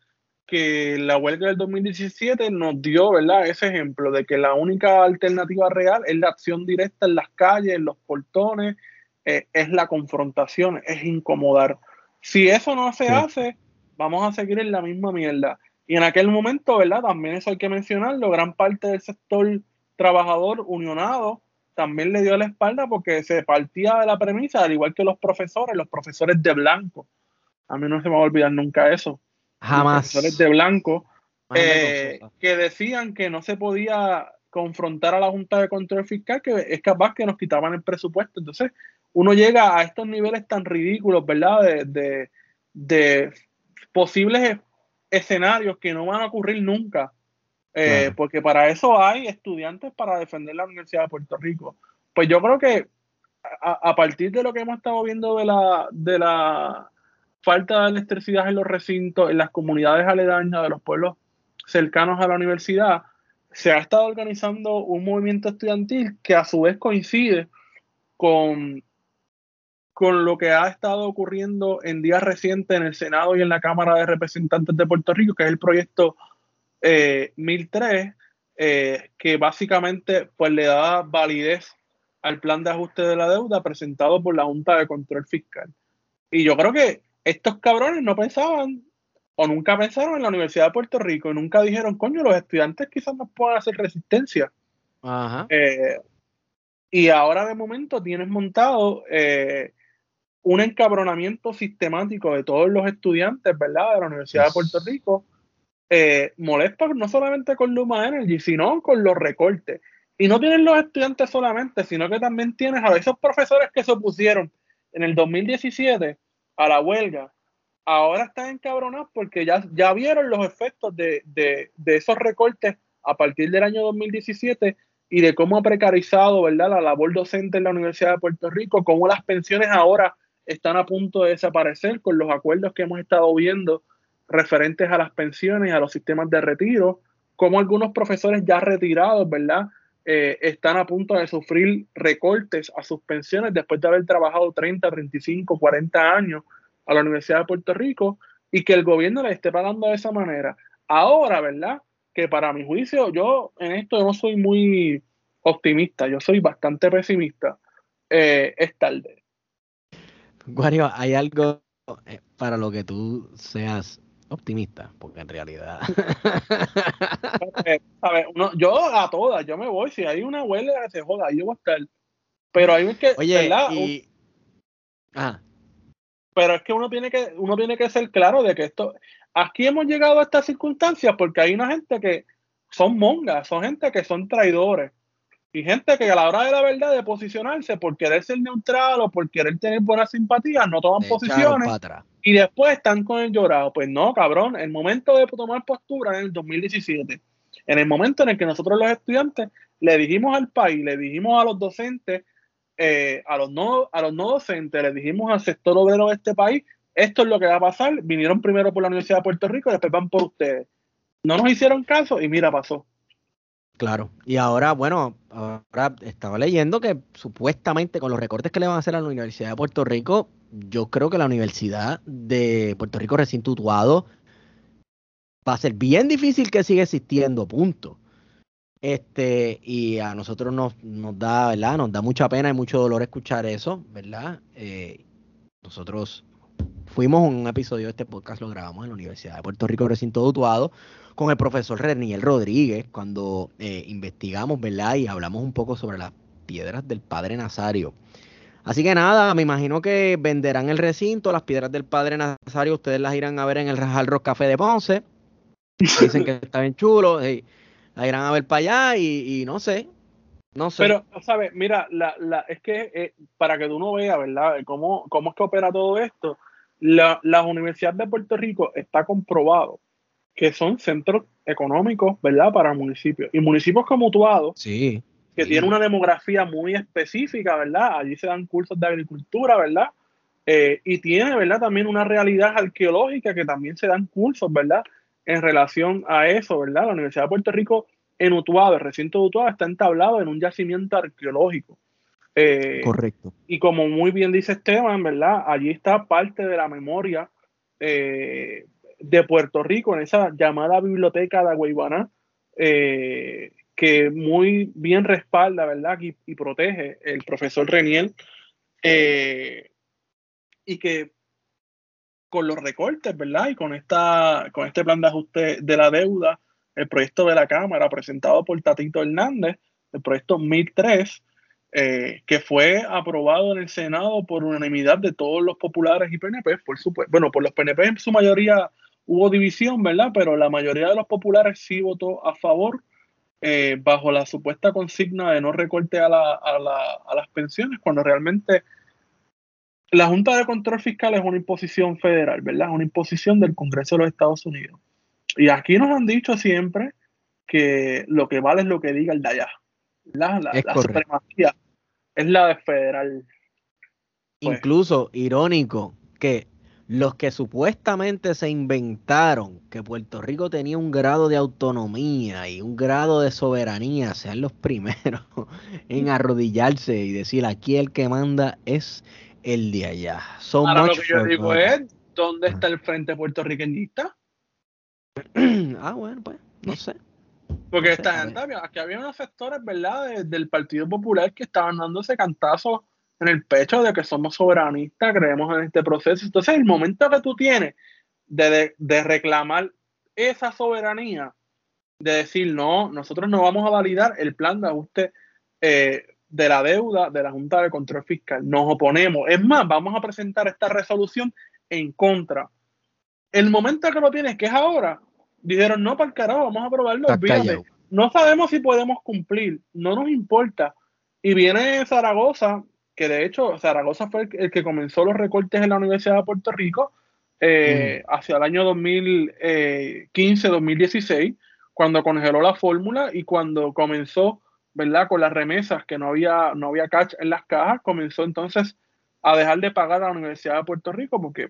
que la huelga del 2017 nos dio, ¿verdad? Ese ejemplo de que la única alternativa real es la acción directa en las calles, en los portones, eh, es la confrontación, es incomodar. Si eso no se hace, vamos a seguir en la misma mierda. Y en aquel momento, ¿verdad? También eso hay que mencionarlo, gran parte del sector trabajador unionado también le dio la espalda porque se partía de la premisa, al igual que los profesores, los profesores de blanco. A mí no se me va a olvidar nunca eso Jamás. de blanco, eh, que decían que no se podía confrontar a la Junta de Control Fiscal, que es capaz que nos quitaban el presupuesto. Entonces, uno llega a estos niveles tan ridículos, ¿verdad? De, de, posibles escenarios que no van a ocurrir nunca. Eh, porque para eso hay estudiantes para defender la Universidad de Puerto Rico. Pues yo creo que a, a partir de lo que hemos estado viendo de la, de la falta de electricidad en los recintos, en las comunidades aledañas de los pueblos cercanos a la universidad, se ha estado organizando un movimiento estudiantil que a su vez coincide con, con lo que ha estado ocurriendo en días recientes en el Senado y en la Cámara de Representantes de Puerto Rico, que es el proyecto 1003, eh, eh, que básicamente pues, le da validez al plan de ajuste de la deuda presentado por la Junta de Control Fiscal. Y yo creo que estos cabrones no pensaban o nunca pensaron en la Universidad de Puerto Rico y nunca dijeron, coño, los estudiantes quizás no puedan hacer resistencia. Eh, y ahora de momento tienes montado eh, un encabronamiento sistemático de todos los estudiantes, ¿verdad? De la Universidad de Puerto Rico, eh, molesto no solamente con Luma Energy, sino con los recortes. Y no tienen los estudiantes solamente, sino que también tienes a esos profesores que se opusieron en el 2017 a la huelga, ahora están encabronados porque ya, ya vieron los efectos de, esos recortes a partir del año 2017 y de cómo ha precarizado ¿verdad? la labor docente en la Universidad de Puerto Rico, cómo las pensiones ahora están a punto de desaparecer con los acuerdos que hemos estado viendo referentes a las pensiones a los sistemas de retiro, cómo algunos profesores ya retirados, ¿verdad? Eh, están a punto de sufrir recortes a sus pensiones después de haber trabajado 30, 35, 40 años a la Universidad de Puerto Rico y que el gobierno le esté pagando de esa manera. Ahora, ¿verdad? Que para mi juicio, yo en esto no soy muy optimista, yo soy bastante pesimista. Eh, es tarde. Guario, hay algo eh, para lo que tú seas optimista, porque en realidad. a ver, yo a todas, yo me voy. Si hay una huelga se joda, yo voy a estar. Pero hay que. Oye, Pero es que uno tiene que uno tiene que ser claro de que esto. Aquí hemos llegado a estas circunstancias porque hay una gente que son mongas, son gente que son traidores. Y gente que a la hora de la verdad de posicionarse por querer ser neutral o por querer tener buenas simpatías, no toman posiciones y después están con el llorado. Pues no, cabrón, el momento de tomar postura en el 2017, en el momento en el que nosotros los estudiantes le dijimos al país, le dijimos a los docentes, eh, a, los no, a los no docentes, le dijimos al sector obrero de este país, esto es lo que va a pasar, vinieron primero por la Universidad de Puerto Rico y después van por ustedes. No nos hicieron caso y mira, pasó. Claro, y ahora, bueno, ahora estaba leyendo que supuestamente con los recortes que le van a hacer a la Universidad de Puerto Rico, yo creo que la Universidad de Puerto Rico recinto Utuado va a ser bien difícil que siga existiendo, punto. Este, y a nosotros nos, nos da, ¿verdad? Nos da mucha pena y mucho dolor escuchar eso, ¿verdad? Eh, nosotros fuimos un episodio de este podcast, lo grabamos en la Universidad de Puerto Rico, recinto Utuado, con el profesor Reniel Rodríguez, cuando eh, investigamos, ¿verdad? Y hablamos un poco sobre las piedras del Padre Nazario. Así que nada, me imagino que venderán el recinto, las piedras del Padre Nazario, ustedes las irán a ver en el Rajal Rock Café de Ponce. Dicen que está bien chulo, la irán a ver para allá y, no sé, no sé. Pero, ¿sabes? Mira, la, la, es que eh, para que tú no veas, ¿verdad? Cómo, cómo es que opera todo esto. La, las universidades de Puerto Rico está comprobado que son centros económicos, ¿verdad? Para municipios. Y municipios como Utuado, sí, que tienen una demografía muy específica, ¿verdad? Allí se dan cursos de agricultura, ¿verdad? Eh, y tiene, ¿verdad? También una realidad arqueológica que también se dan cursos, ¿verdad? En relación a eso, ¿verdad? La Universidad de Puerto Rico en Utuado, el recinto de Utuado, está entablado en un yacimiento arqueológico. Eh, Correcto. Y como muy bien dice Esteban, ¿verdad? Allí está parte de la memoria eh, de Puerto Rico, en esa llamada biblioteca de Agüeybaná, eh, que muy bien respalda, ¿verdad? Y, protege el profesor Reniel, eh, y que con los recortes, ¿verdad? Y con, esta, con este plan de ajuste de la deuda, el proyecto de la Cámara presentado por Tatito Hernández, el proyecto 1003, eh, que fue aprobado en el Senado por unanimidad de todos los populares y PNP, por supuesto. Bueno, por los PNP en su mayoría hubo división, ¿verdad? Pero la mayoría de los populares sí votó a favor eh, bajo la supuesta consigna de no recorte a, las pensiones, cuando realmente la Junta de Control Fiscal es una imposición federal, ¿verdad? Es una imposición del Congreso de los Estados Unidos. Y aquí nos han dicho siempre que lo que vale es lo que diga el de allá. La, la, supremacía es la de federal. Pues. Incluso irónico que los que supuestamente se inventaron que Puerto Rico tenía un grado de autonomía y un grado de soberanía sean los primeros en arrodillarse y decir aquí el que manda es el de allá. Ahora lo que yo digo es, ¿dónde está el frente puertorriqueñista? ah, bueno, pues, no sé. Porque está, aquí había unos sectores, ¿verdad?, del Partido Popular que estaban dándose cantazos en el pecho de que somos soberanistas, creemos en este proceso. Entonces, el momento que tú tienes de, reclamar esa soberanía, de decir, no, nosotros no vamos a validar el plan de ajuste eh, de la deuda de la Junta de Control Fiscal, nos oponemos. Es más, vamos a presentar esta resolución en contra. El momento que lo tienes, que es ahora, dijeron, no, para el carajo, vamos a aprobarlo, No sabemos si podemos cumplir, no nos importa. Y viene Zaragoza que de hecho Zaragoza fue el, que comenzó los recortes en la Universidad de Puerto Rico eh, hacia el año 2015-2016, eh, cuando congeló la fórmula y cuando comenzó, ¿verdad? Con las remesas, que no había, no había catch en las cajas, comenzó entonces a dejar de pagar a la Universidad de Puerto Rico, porque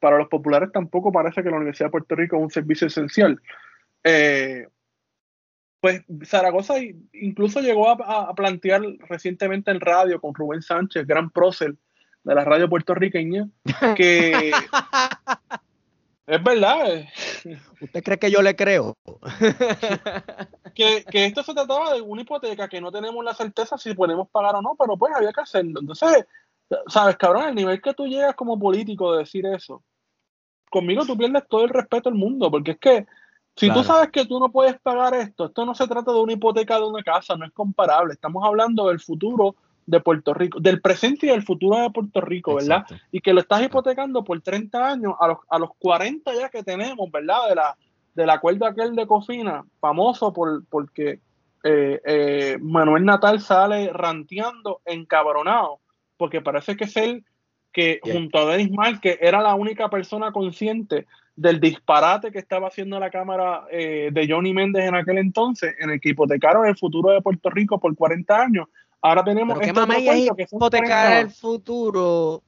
para los populares tampoco parece que la Universidad de Puerto Rico es un servicio esencial. Eh, pues Zaragoza incluso llegó a, plantear recientemente en radio con Rubén Sánchez, gran prócer de la radio puertorriqueña, que es verdad. Eh. ¿Usted cree que yo le creo? que, esto se trataba de una hipoteca que no tenemos la certeza si podemos pagar o no, pero pues había que hacerlo. Entonces, sabes, cabrón, el nivel que tú llegas como político de decir eso, conmigo tú pierdes todo el respeto del mundo, porque es que si tú sabes que tú no puedes pagar esto, esto no se trata de una hipoteca de una casa, no es comparable. Estamos hablando del futuro de Puerto Rico, del presente y del futuro de Puerto Rico, ¿verdad? Y que lo estás hipotecando por 30 años, a los, a los 40 ya que tenemos, ¿verdad? De la, del acuerdo aquel de Cofina, famoso por, porque eh, eh, Manuel Natal sale ranteando encabronado, porque parece que es él que junto a Denis Mal, que era la única persona consciente del disparate que estaba haciendo la Cámara eh, de Johnny Méndez en aquel entonces, en el que hipotecaron el futuro de Puerto Rico por 40 años. Ahora tenemos... ¿Qué mamella es hipotecar el futuro?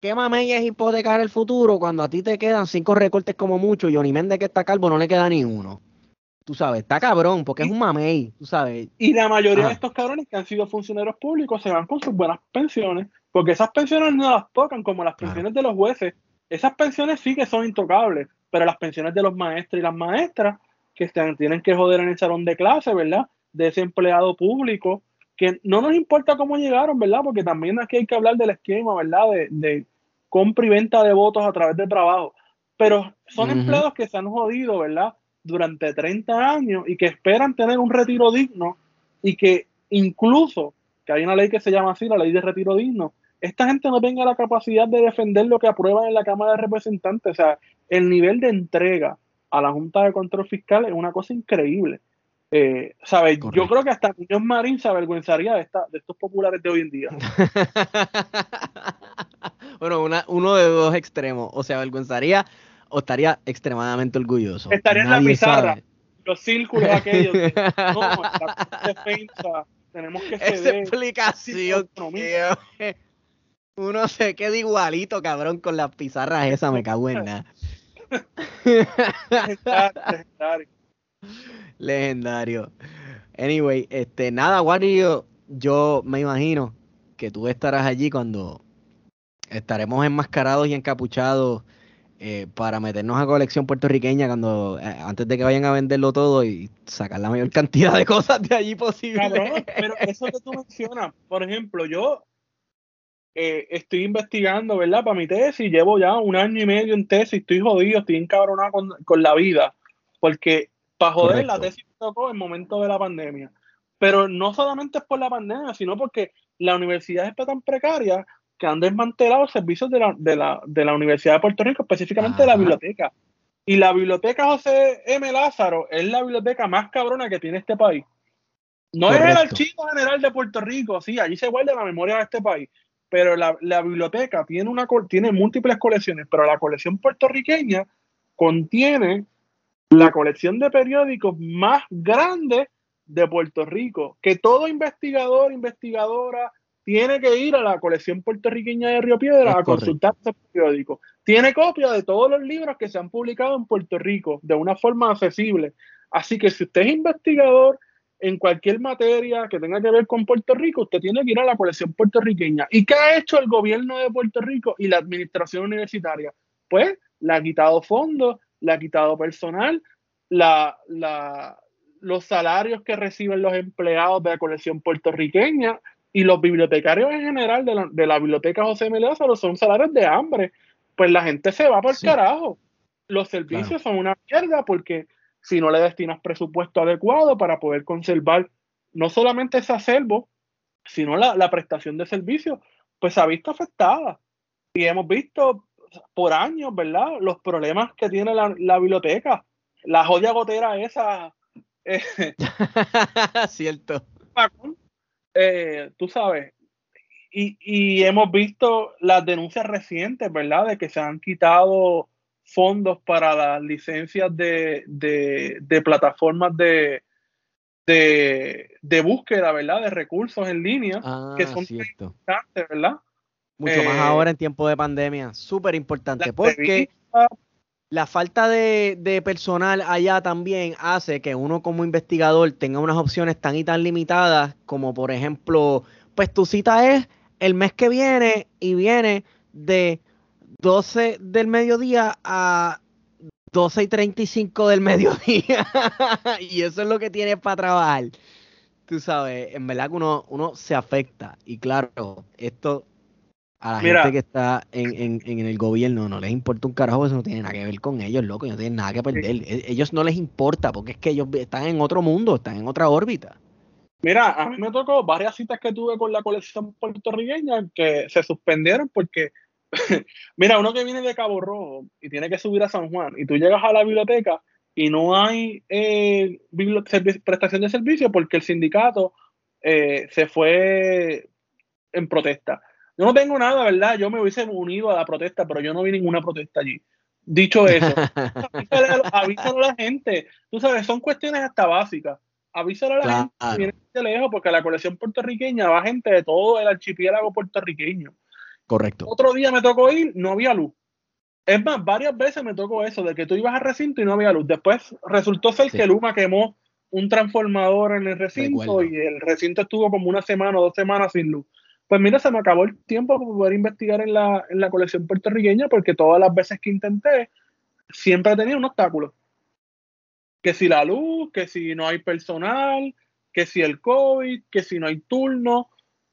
¿Qué mamella es hipotecar el futuro cuando a ti te quedan cinco recortes como mucho y Johnny Méndez que está calvo no le queda ni uno? Tú sabes, está cabrón, porque es un mamey, tú sabes. Y la mayoría de estos cabrones que han sido funcionarios públicos se van con sus buenas pensiones, porque esas pensiones no las tocan como las pensiones de los jueces. Esas pensiones sí que son intocables, pero las pensiones de los maestros y las maestras que tienen que joder en el salón de clase, ¿verdad? De ese empleado público, que no nos importa cómo llegaron, ¿verdad? Porque también aquí hay que hablar del esquema, ¿verdad? De, de compra y venta de votos a través de trabajo. Pero son empleados que se han jodido, ¿verdad? Durante 30 años y que esperan tener un retiro digno y que incluso, que hay una ley que se llama así, la ley de retiro digno, esta gente no tenga la capacidad de defender lo que aprueban en la Cámara de Representantes. O sea, el nivel de entrega a la Junta de Control Fiscal es una cosa increíble. Eh, ¿sabes? Yo creo que hasta Muñoz Marín se avergüenzaría de, esta, de estos populares de hoy en día. bueno, una, uno de dos extremos. O se avergüenzaría o estaría extremadamente orgulloso. Estaría en la pizarra, los círculos aquellos. no, la defensa, tenemos que. Esa explicación. uno se queda igualito, cabrón, con las pizarras esas, me cago en nada. Legendario. Legendario. Anyway, este, nada, Wario, yo me imagino que tú estarás allí cuando estaremos enmascarados y encapuchados eh, para meternos a colección puertorriqueña cuando eh, antes de que vayan a venderlo todo y sacar la mayor cantidad de cosas de allí posible. pero eso que tú mencionas, por ejemplo, yo eh, estoy investigando, ¿verdad? Para mi tesis, llevo ya un año y medio en tesis, estoy jodido, estoy encabronado con, con la vida, porque para joder la tesis me tocó en momento de la pandemia. Pero no solamente es por la pandemia, sino porque la universidad está tan precaria que han desmantelado servicios de la, de la, de la Universidad de Puerto Rico, específicamente de la biblioteca. Y la biblioteca José M. Lázaro es la biblioteca más cabrona que tiene este país. No es el Archivo General de Puerto Rico, sí, allí se guarda la memoria de este país, pero la, la, biblioteca tiene, una, tiene múltiples colecciones, pero la colección puertorriqueña contiene la colección de periódicos más grande de Puerto Rico, que todo investigador, investigadora, tiene que ir a la colección puertorriqueña de Río Piedra a consultar ese periódico. Tiene copia de todos los libros que se han publicado en Puerto Rico de una forma accesible. Así que si usted es investigador en cualquier materia que tenga que ver con Puerto Rico, usted tiene que ir a la colección puertorriqueña. ¿Y qué ha hecho el gobierno de Puerto Rico y la administración universitaria? Pues le ha quitado fondos, le ha quitado personal, la, los salarios que reciben los empleados de la colección puertorriqueña, y los bibliotecarios en general de la, de la biblioteca José M. son salarios de hambre. Pues la gente se va por carajo. Los servicios son una mierda porque si no le destinas presupuesto adecuado para poder conservar no solamente ese acervo, sino la, prestación de servicios, pues se ha visto afectada. Y hemos visto por años, ¿verdad? Los problemas que tiene la, biblioteca. La joya gotera esa. Eh, Cierto. Eh, tú sabes, y, hemos visto las denuncias recientes, ¿verdad? De que se han quitado fondos para las licencias de, plataformas de, de, búsqueda, ¿verdad? De recursos en línea, que ah, son importantes, ¿verdad? Mucho más eh, ahora en tiempo de pandemia, súper importante, porque la falta de, personal allá también hace que uno como investigador tenga unas opciones tan y tan limitadas como por ejemplo, pues tu cita es el mes que viene y viene de 12 del mediodía a 12 y 35 del mediodía. y eso es lo que tienes para trabajar. Tú sabes, en verdad que uno se afecta. Y claro, esto a la gente que está en, el gobierno no les importa un carajo, eso no tiene nada que ver con ellos, loco, no tienen nada que perder. E, ellos no les importa porque es que ellos están en otro mundo, están en otra órbita. Mira, a mí me tocó varias citas que tuve con la colección puertorriqueña que se suspendieron porque, mira, uno que viene de Cabo Rojo y tiene que subir a San Juan y tú llegas a la biblioteca y no hay eh, prestación de servicio porque el sindicato eh, se fue en protesta. Yo no tengo nada, ¿verdad? Yo me hubiese unido a la protesta, pero yo no vi ninguna protesta allí. Dicho eso, avísale, a la gente. Tú sabes, son cuestiones hasta básicas. Avísale a la gente que viene de lejos, porque la colección puertorriqueña va gente de todo el archipiélago puertorriqueño. Correcto. Otro día me tocó ir, no había luz. Es más, varias veces me tocó eso, de que tú ibas al recinto y no había luz. Después resultó ser que Luma quemó un transformador en el recinto y el recinto estuvo como una semana o dos semanas sin luz. Pues mira, se me acabó el tiempo para poder investigar en la, en la colección puertorriqueña porque todas las veces que intenté siempre tenía un obstáculo. Que si la luz, que si no hay personal, que si el COVID, que si no hay turno.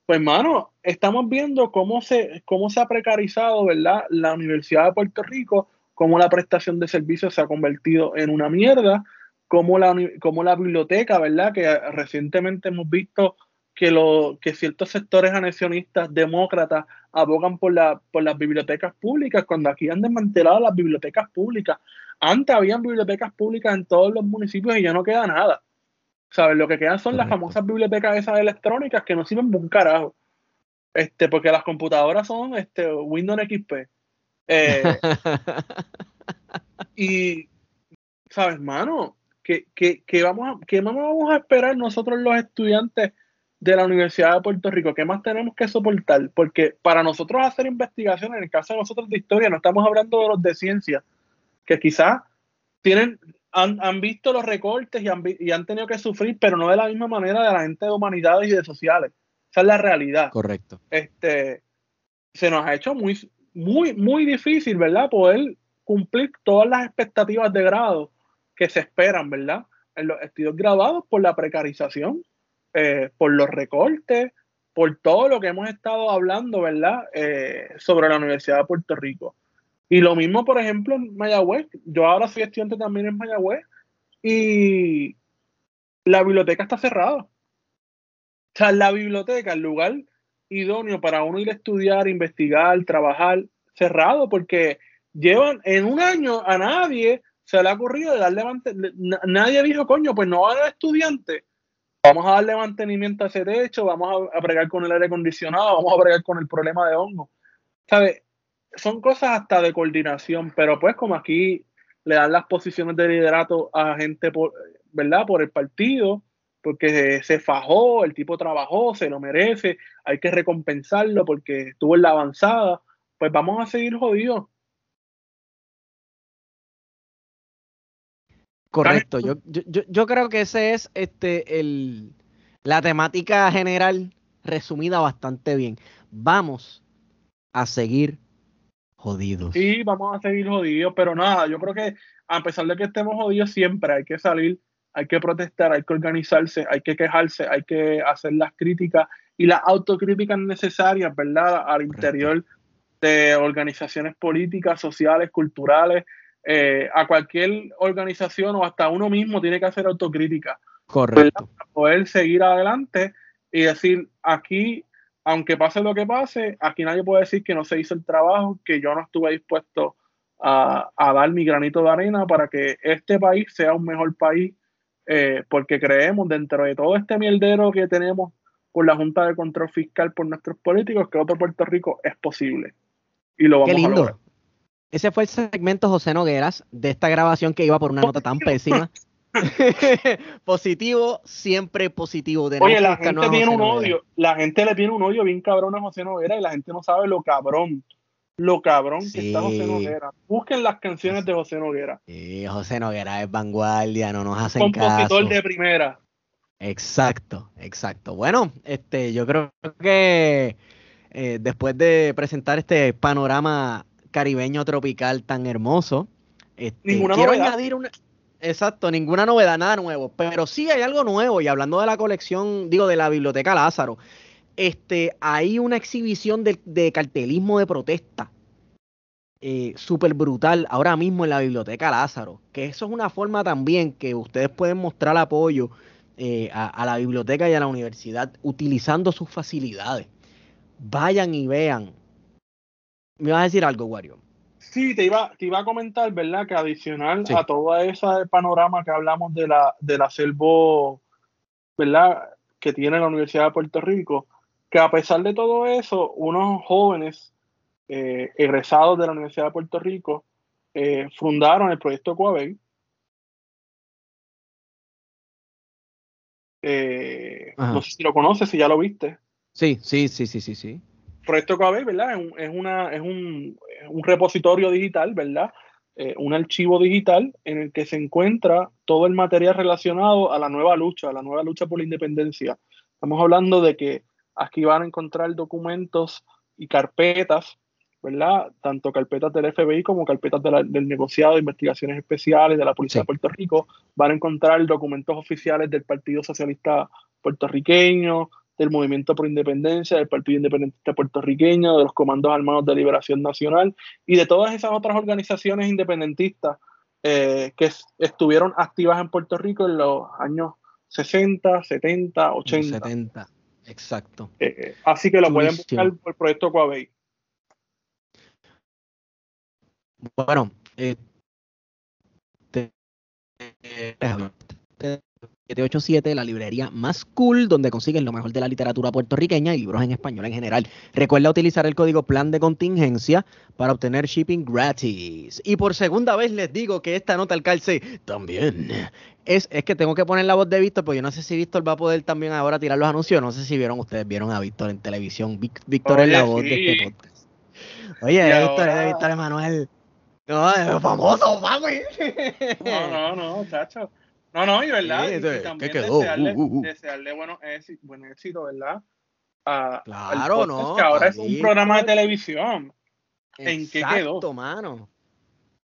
Pues, mano, estamos viendo cómo se, cómo se ha precarizado, ¿verdad? La Universidad de Puerto Rico, cómo la prestación de servicios se ha convertido en una mierda, cómo la, cómo la biblioteca, ¿verdad? Que recientemente hemos visto que, lo, que ciertos sectores anexionistas demócratas abogan por, la, por las bibliotecas públicas, cuando aquí han desmantelado las bibliotecas públicas. Antes habían bibliotecas públicas en todos los municipios y ya no queda nada. ¿Sabes? Lo que quedan son las famosas bibliotecas esas electrónicas que no sirven de un carajo. Este, porque las computadoras son este, Windows XP. Eh, y, ¿sabes, mano? ¿Qué, vamos a, ¿Qué más vamos a esperar nosotros los estudiantes de la Universidad de Puerto Rico? ¿Qué más tenemos que soportar? Porque para nosotros hacer investigación, en el caso de nosotros de historia, no estamos hablando de los de ciencia, que quizás tienen, han, visto los recortes y han, y han, tenido que sufrir, pero no de la misma manera de la gente de humanidades y de sociales. Esa es la realidad. Correcto. Este, se nos ha hecho muy, muy, muy difícil, ¿verdad? Poder cumplir todas las expectativas de grado que se esperan, ¿verdad? En los estudios grabados por la precarización, eh, por los recortes, por todo lo que hemos estado hablando, ¿verdad? Eh, sobre la Universidad de Puerto Rico. Y lo mismo, por ejemplo, en Mayagüez. Yo ahora soy estudiante también en Mayagüez y la biblioteca está cerrada. O sea, la biblioteca, el lugar idóneo para uno ir a estudiar, investigar, trabajar, cerrado, porque llevan en un año a nadie se le ha ocurrido darle mantenimiento. Nadie dijo, coño, pues no va a haber estudiante. Vamos a darle mantenimiento a ese techo, vamos a, a con el aire acondicionado, vamos a bregar con el problema de hongo. ¿Sabes? son cosas hasta de coordinación, pero pues como aquí le dan las posiciones de liderato a gente, por, ¿verdad? Por el partido, porque se, fajó, el tipo trabajó, se lo merece, hay que recompensarlo porque estuvo en la avanzada, pues vamos a seguir jodidos. Correcto, yo, yo, yo creo que ese es este el, la temática general resumida bastante bien. Vamos a seguir jodidos. Sí, vamos a seguir jodidos, pero nada, yo creo que a pesar de que estemos jodidos, siempre hay que salir, hay que protestar, hay que organizarse, hay que quejarse, hay que hacer las críticas y las autocríticas necesarias, ¿verdad? Al interior de organizaciones políticas, sociales, culturales, eh, a cualquier organización o hasta uno mismo tiene que hacer autocrítica. Correcto. Para poder seguir adelante y decir, aquí aunque pase lo que pase, aquí nadie puede decir que no se hizo el trabajo, que yo no estuve dispuesto a, dar mi granito de arena para que este país sea un mejor país, eh, porque creemos dentro de todo este mierdero que tenemos por la Junta de Control Fiscal, por nuestros políticos, que otro Puerto Rico es posible. Y lo vamos Qué lindo. a lograr. Ese fue el segmento José Nogueras de esta grabación que iba por una nota tan pésima. positivo, siempre positivo. De Oye, la gente tiene un odio, la gente le tiene un odio bien cabrón a José Noguera y la gente no sabe lo cabrón, lo cabrón que está José Noguera. Busquen las canciones de José Noguera. Sí, José Noguera es vanguardia, no nos hacen Compositor de primera. Exacto, exacto. Bueno, este, yo creo que eh, después de presentar este panorama caribeño tropical tan hermoso, este, quiero añadir una Exacto, ninguna novedad, nada nuevo. Pero sí hay algo nuevo. Y hablando de la colección, digo, de la Biblioteca Lázaro, este, hay una exhibición de, cartelismo de protesta. Eh, súper brutal ahora mismo en la Biblioteca Lázaro. Que eso es una forma también que ustedes pueden mostrar apoyo eh, a, a, la biblioteca y a la universidad utilizando sus facilidades. Vayan y vean. ¿Me vas a decir algo, Wario? Sí, te iba, te iba a comentar, ¿verdad? Que adicional a todo ese panorama que hablamos de la, del acervo, ¿verdad? Que tiene la Universidad de Puerto Rico, que a pesar de todo eso, unos jóvenes eh, egresados de la Universidad de Puerto Rico eh, fundaron el proyecto Coabel. Eh, no sé si lo conoces, si ya lo viste. Sí, sí, sí, sí, sí, sí. Proyecto Coabey, ¿verdad? Es, una, es un, repositorio digital, ¿verdad? Eh, un archivo digital en el que se encuentra todo el material relacionado a la nueva lucha, a la nueva lucha por la independencia. Estamos hablando de que aquí van a encontrar documentos y carpetas, ¿verdad? Tanto carpetas del FBI como carpetas del negociado de investigaciones especiales de la Policía de Puerto Rico. Van a encontrar documentos oficiales del Partido Socialista Puertorriqueño, del Movimiento por Independencia, del Partido Independentista Puertorriqueño, de los Comandos Armados de Liberación Nacional y de todas esas otras organizaciones independentistas eh, que estuvieron activas en Puerto Rico en los años 60, 70, 80. 70, exacto. Eh, así que lo pueden buscar por el proyecto Coabey. Bueno, eh, 787, la librería más cool, donde consiguen lo mejor de la literatura puertorriqueña y libros en español en general. Recuerda utilizar el código plan de contingencia para obtener shipping gratis. Y por segunda vez les digo que esta nota al calce también es, es que tengo que poner la voz de Víctor, porque yo no sé si Víctor va a poder también ahora tirar los anuncios. No sé si vieron ustedes, vieron a Víctor en televisión. Víctor es la voz de este podcast. Oye, Víctor es de Víctor Emanuel. No, es famoso, papi. No, no, no, chacho. No, no, y verdad, y también Desearle, uh, uh, uh. desearle bueno, éxito, buen éxito, ¿verdad? claro, no. Que ahora es un programa de televisión. ¿En qué quedó? mano.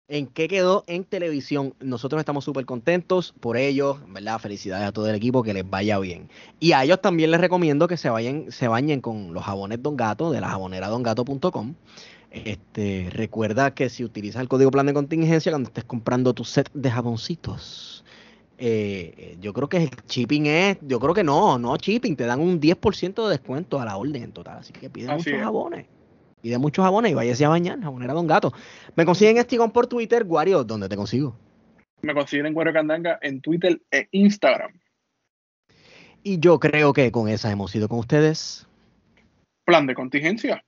¿En qué quedó en televisión? Nosotros estamos súper contentos por ellos, ¿verdad? Felicidades a todo el equipo, que les vaya bien. Y a ellos también les recomiendo que se vayan, se bañen con los jabones Don Gato de la jabonera dongato.com. Este, recuerda que si utilizas el código plan de contingencia cuando estés comprando tu set de jaboncitos, eh, yo creo que el shipping es, yo creo que no, no shipping, te dan un 10% de descuento a la orden en total, así que pide muchos jabones. Pide muchos jabones y váyase a bañar, jabonera Don Gato. Me consiguen Estigón por Twitter, Wario, ¿dónde te consigo? Me consiguen en Wario Candanga en Twitter e Instagram. Y yo creo que con esa hemos ido con ustedes. Plan de contingencia.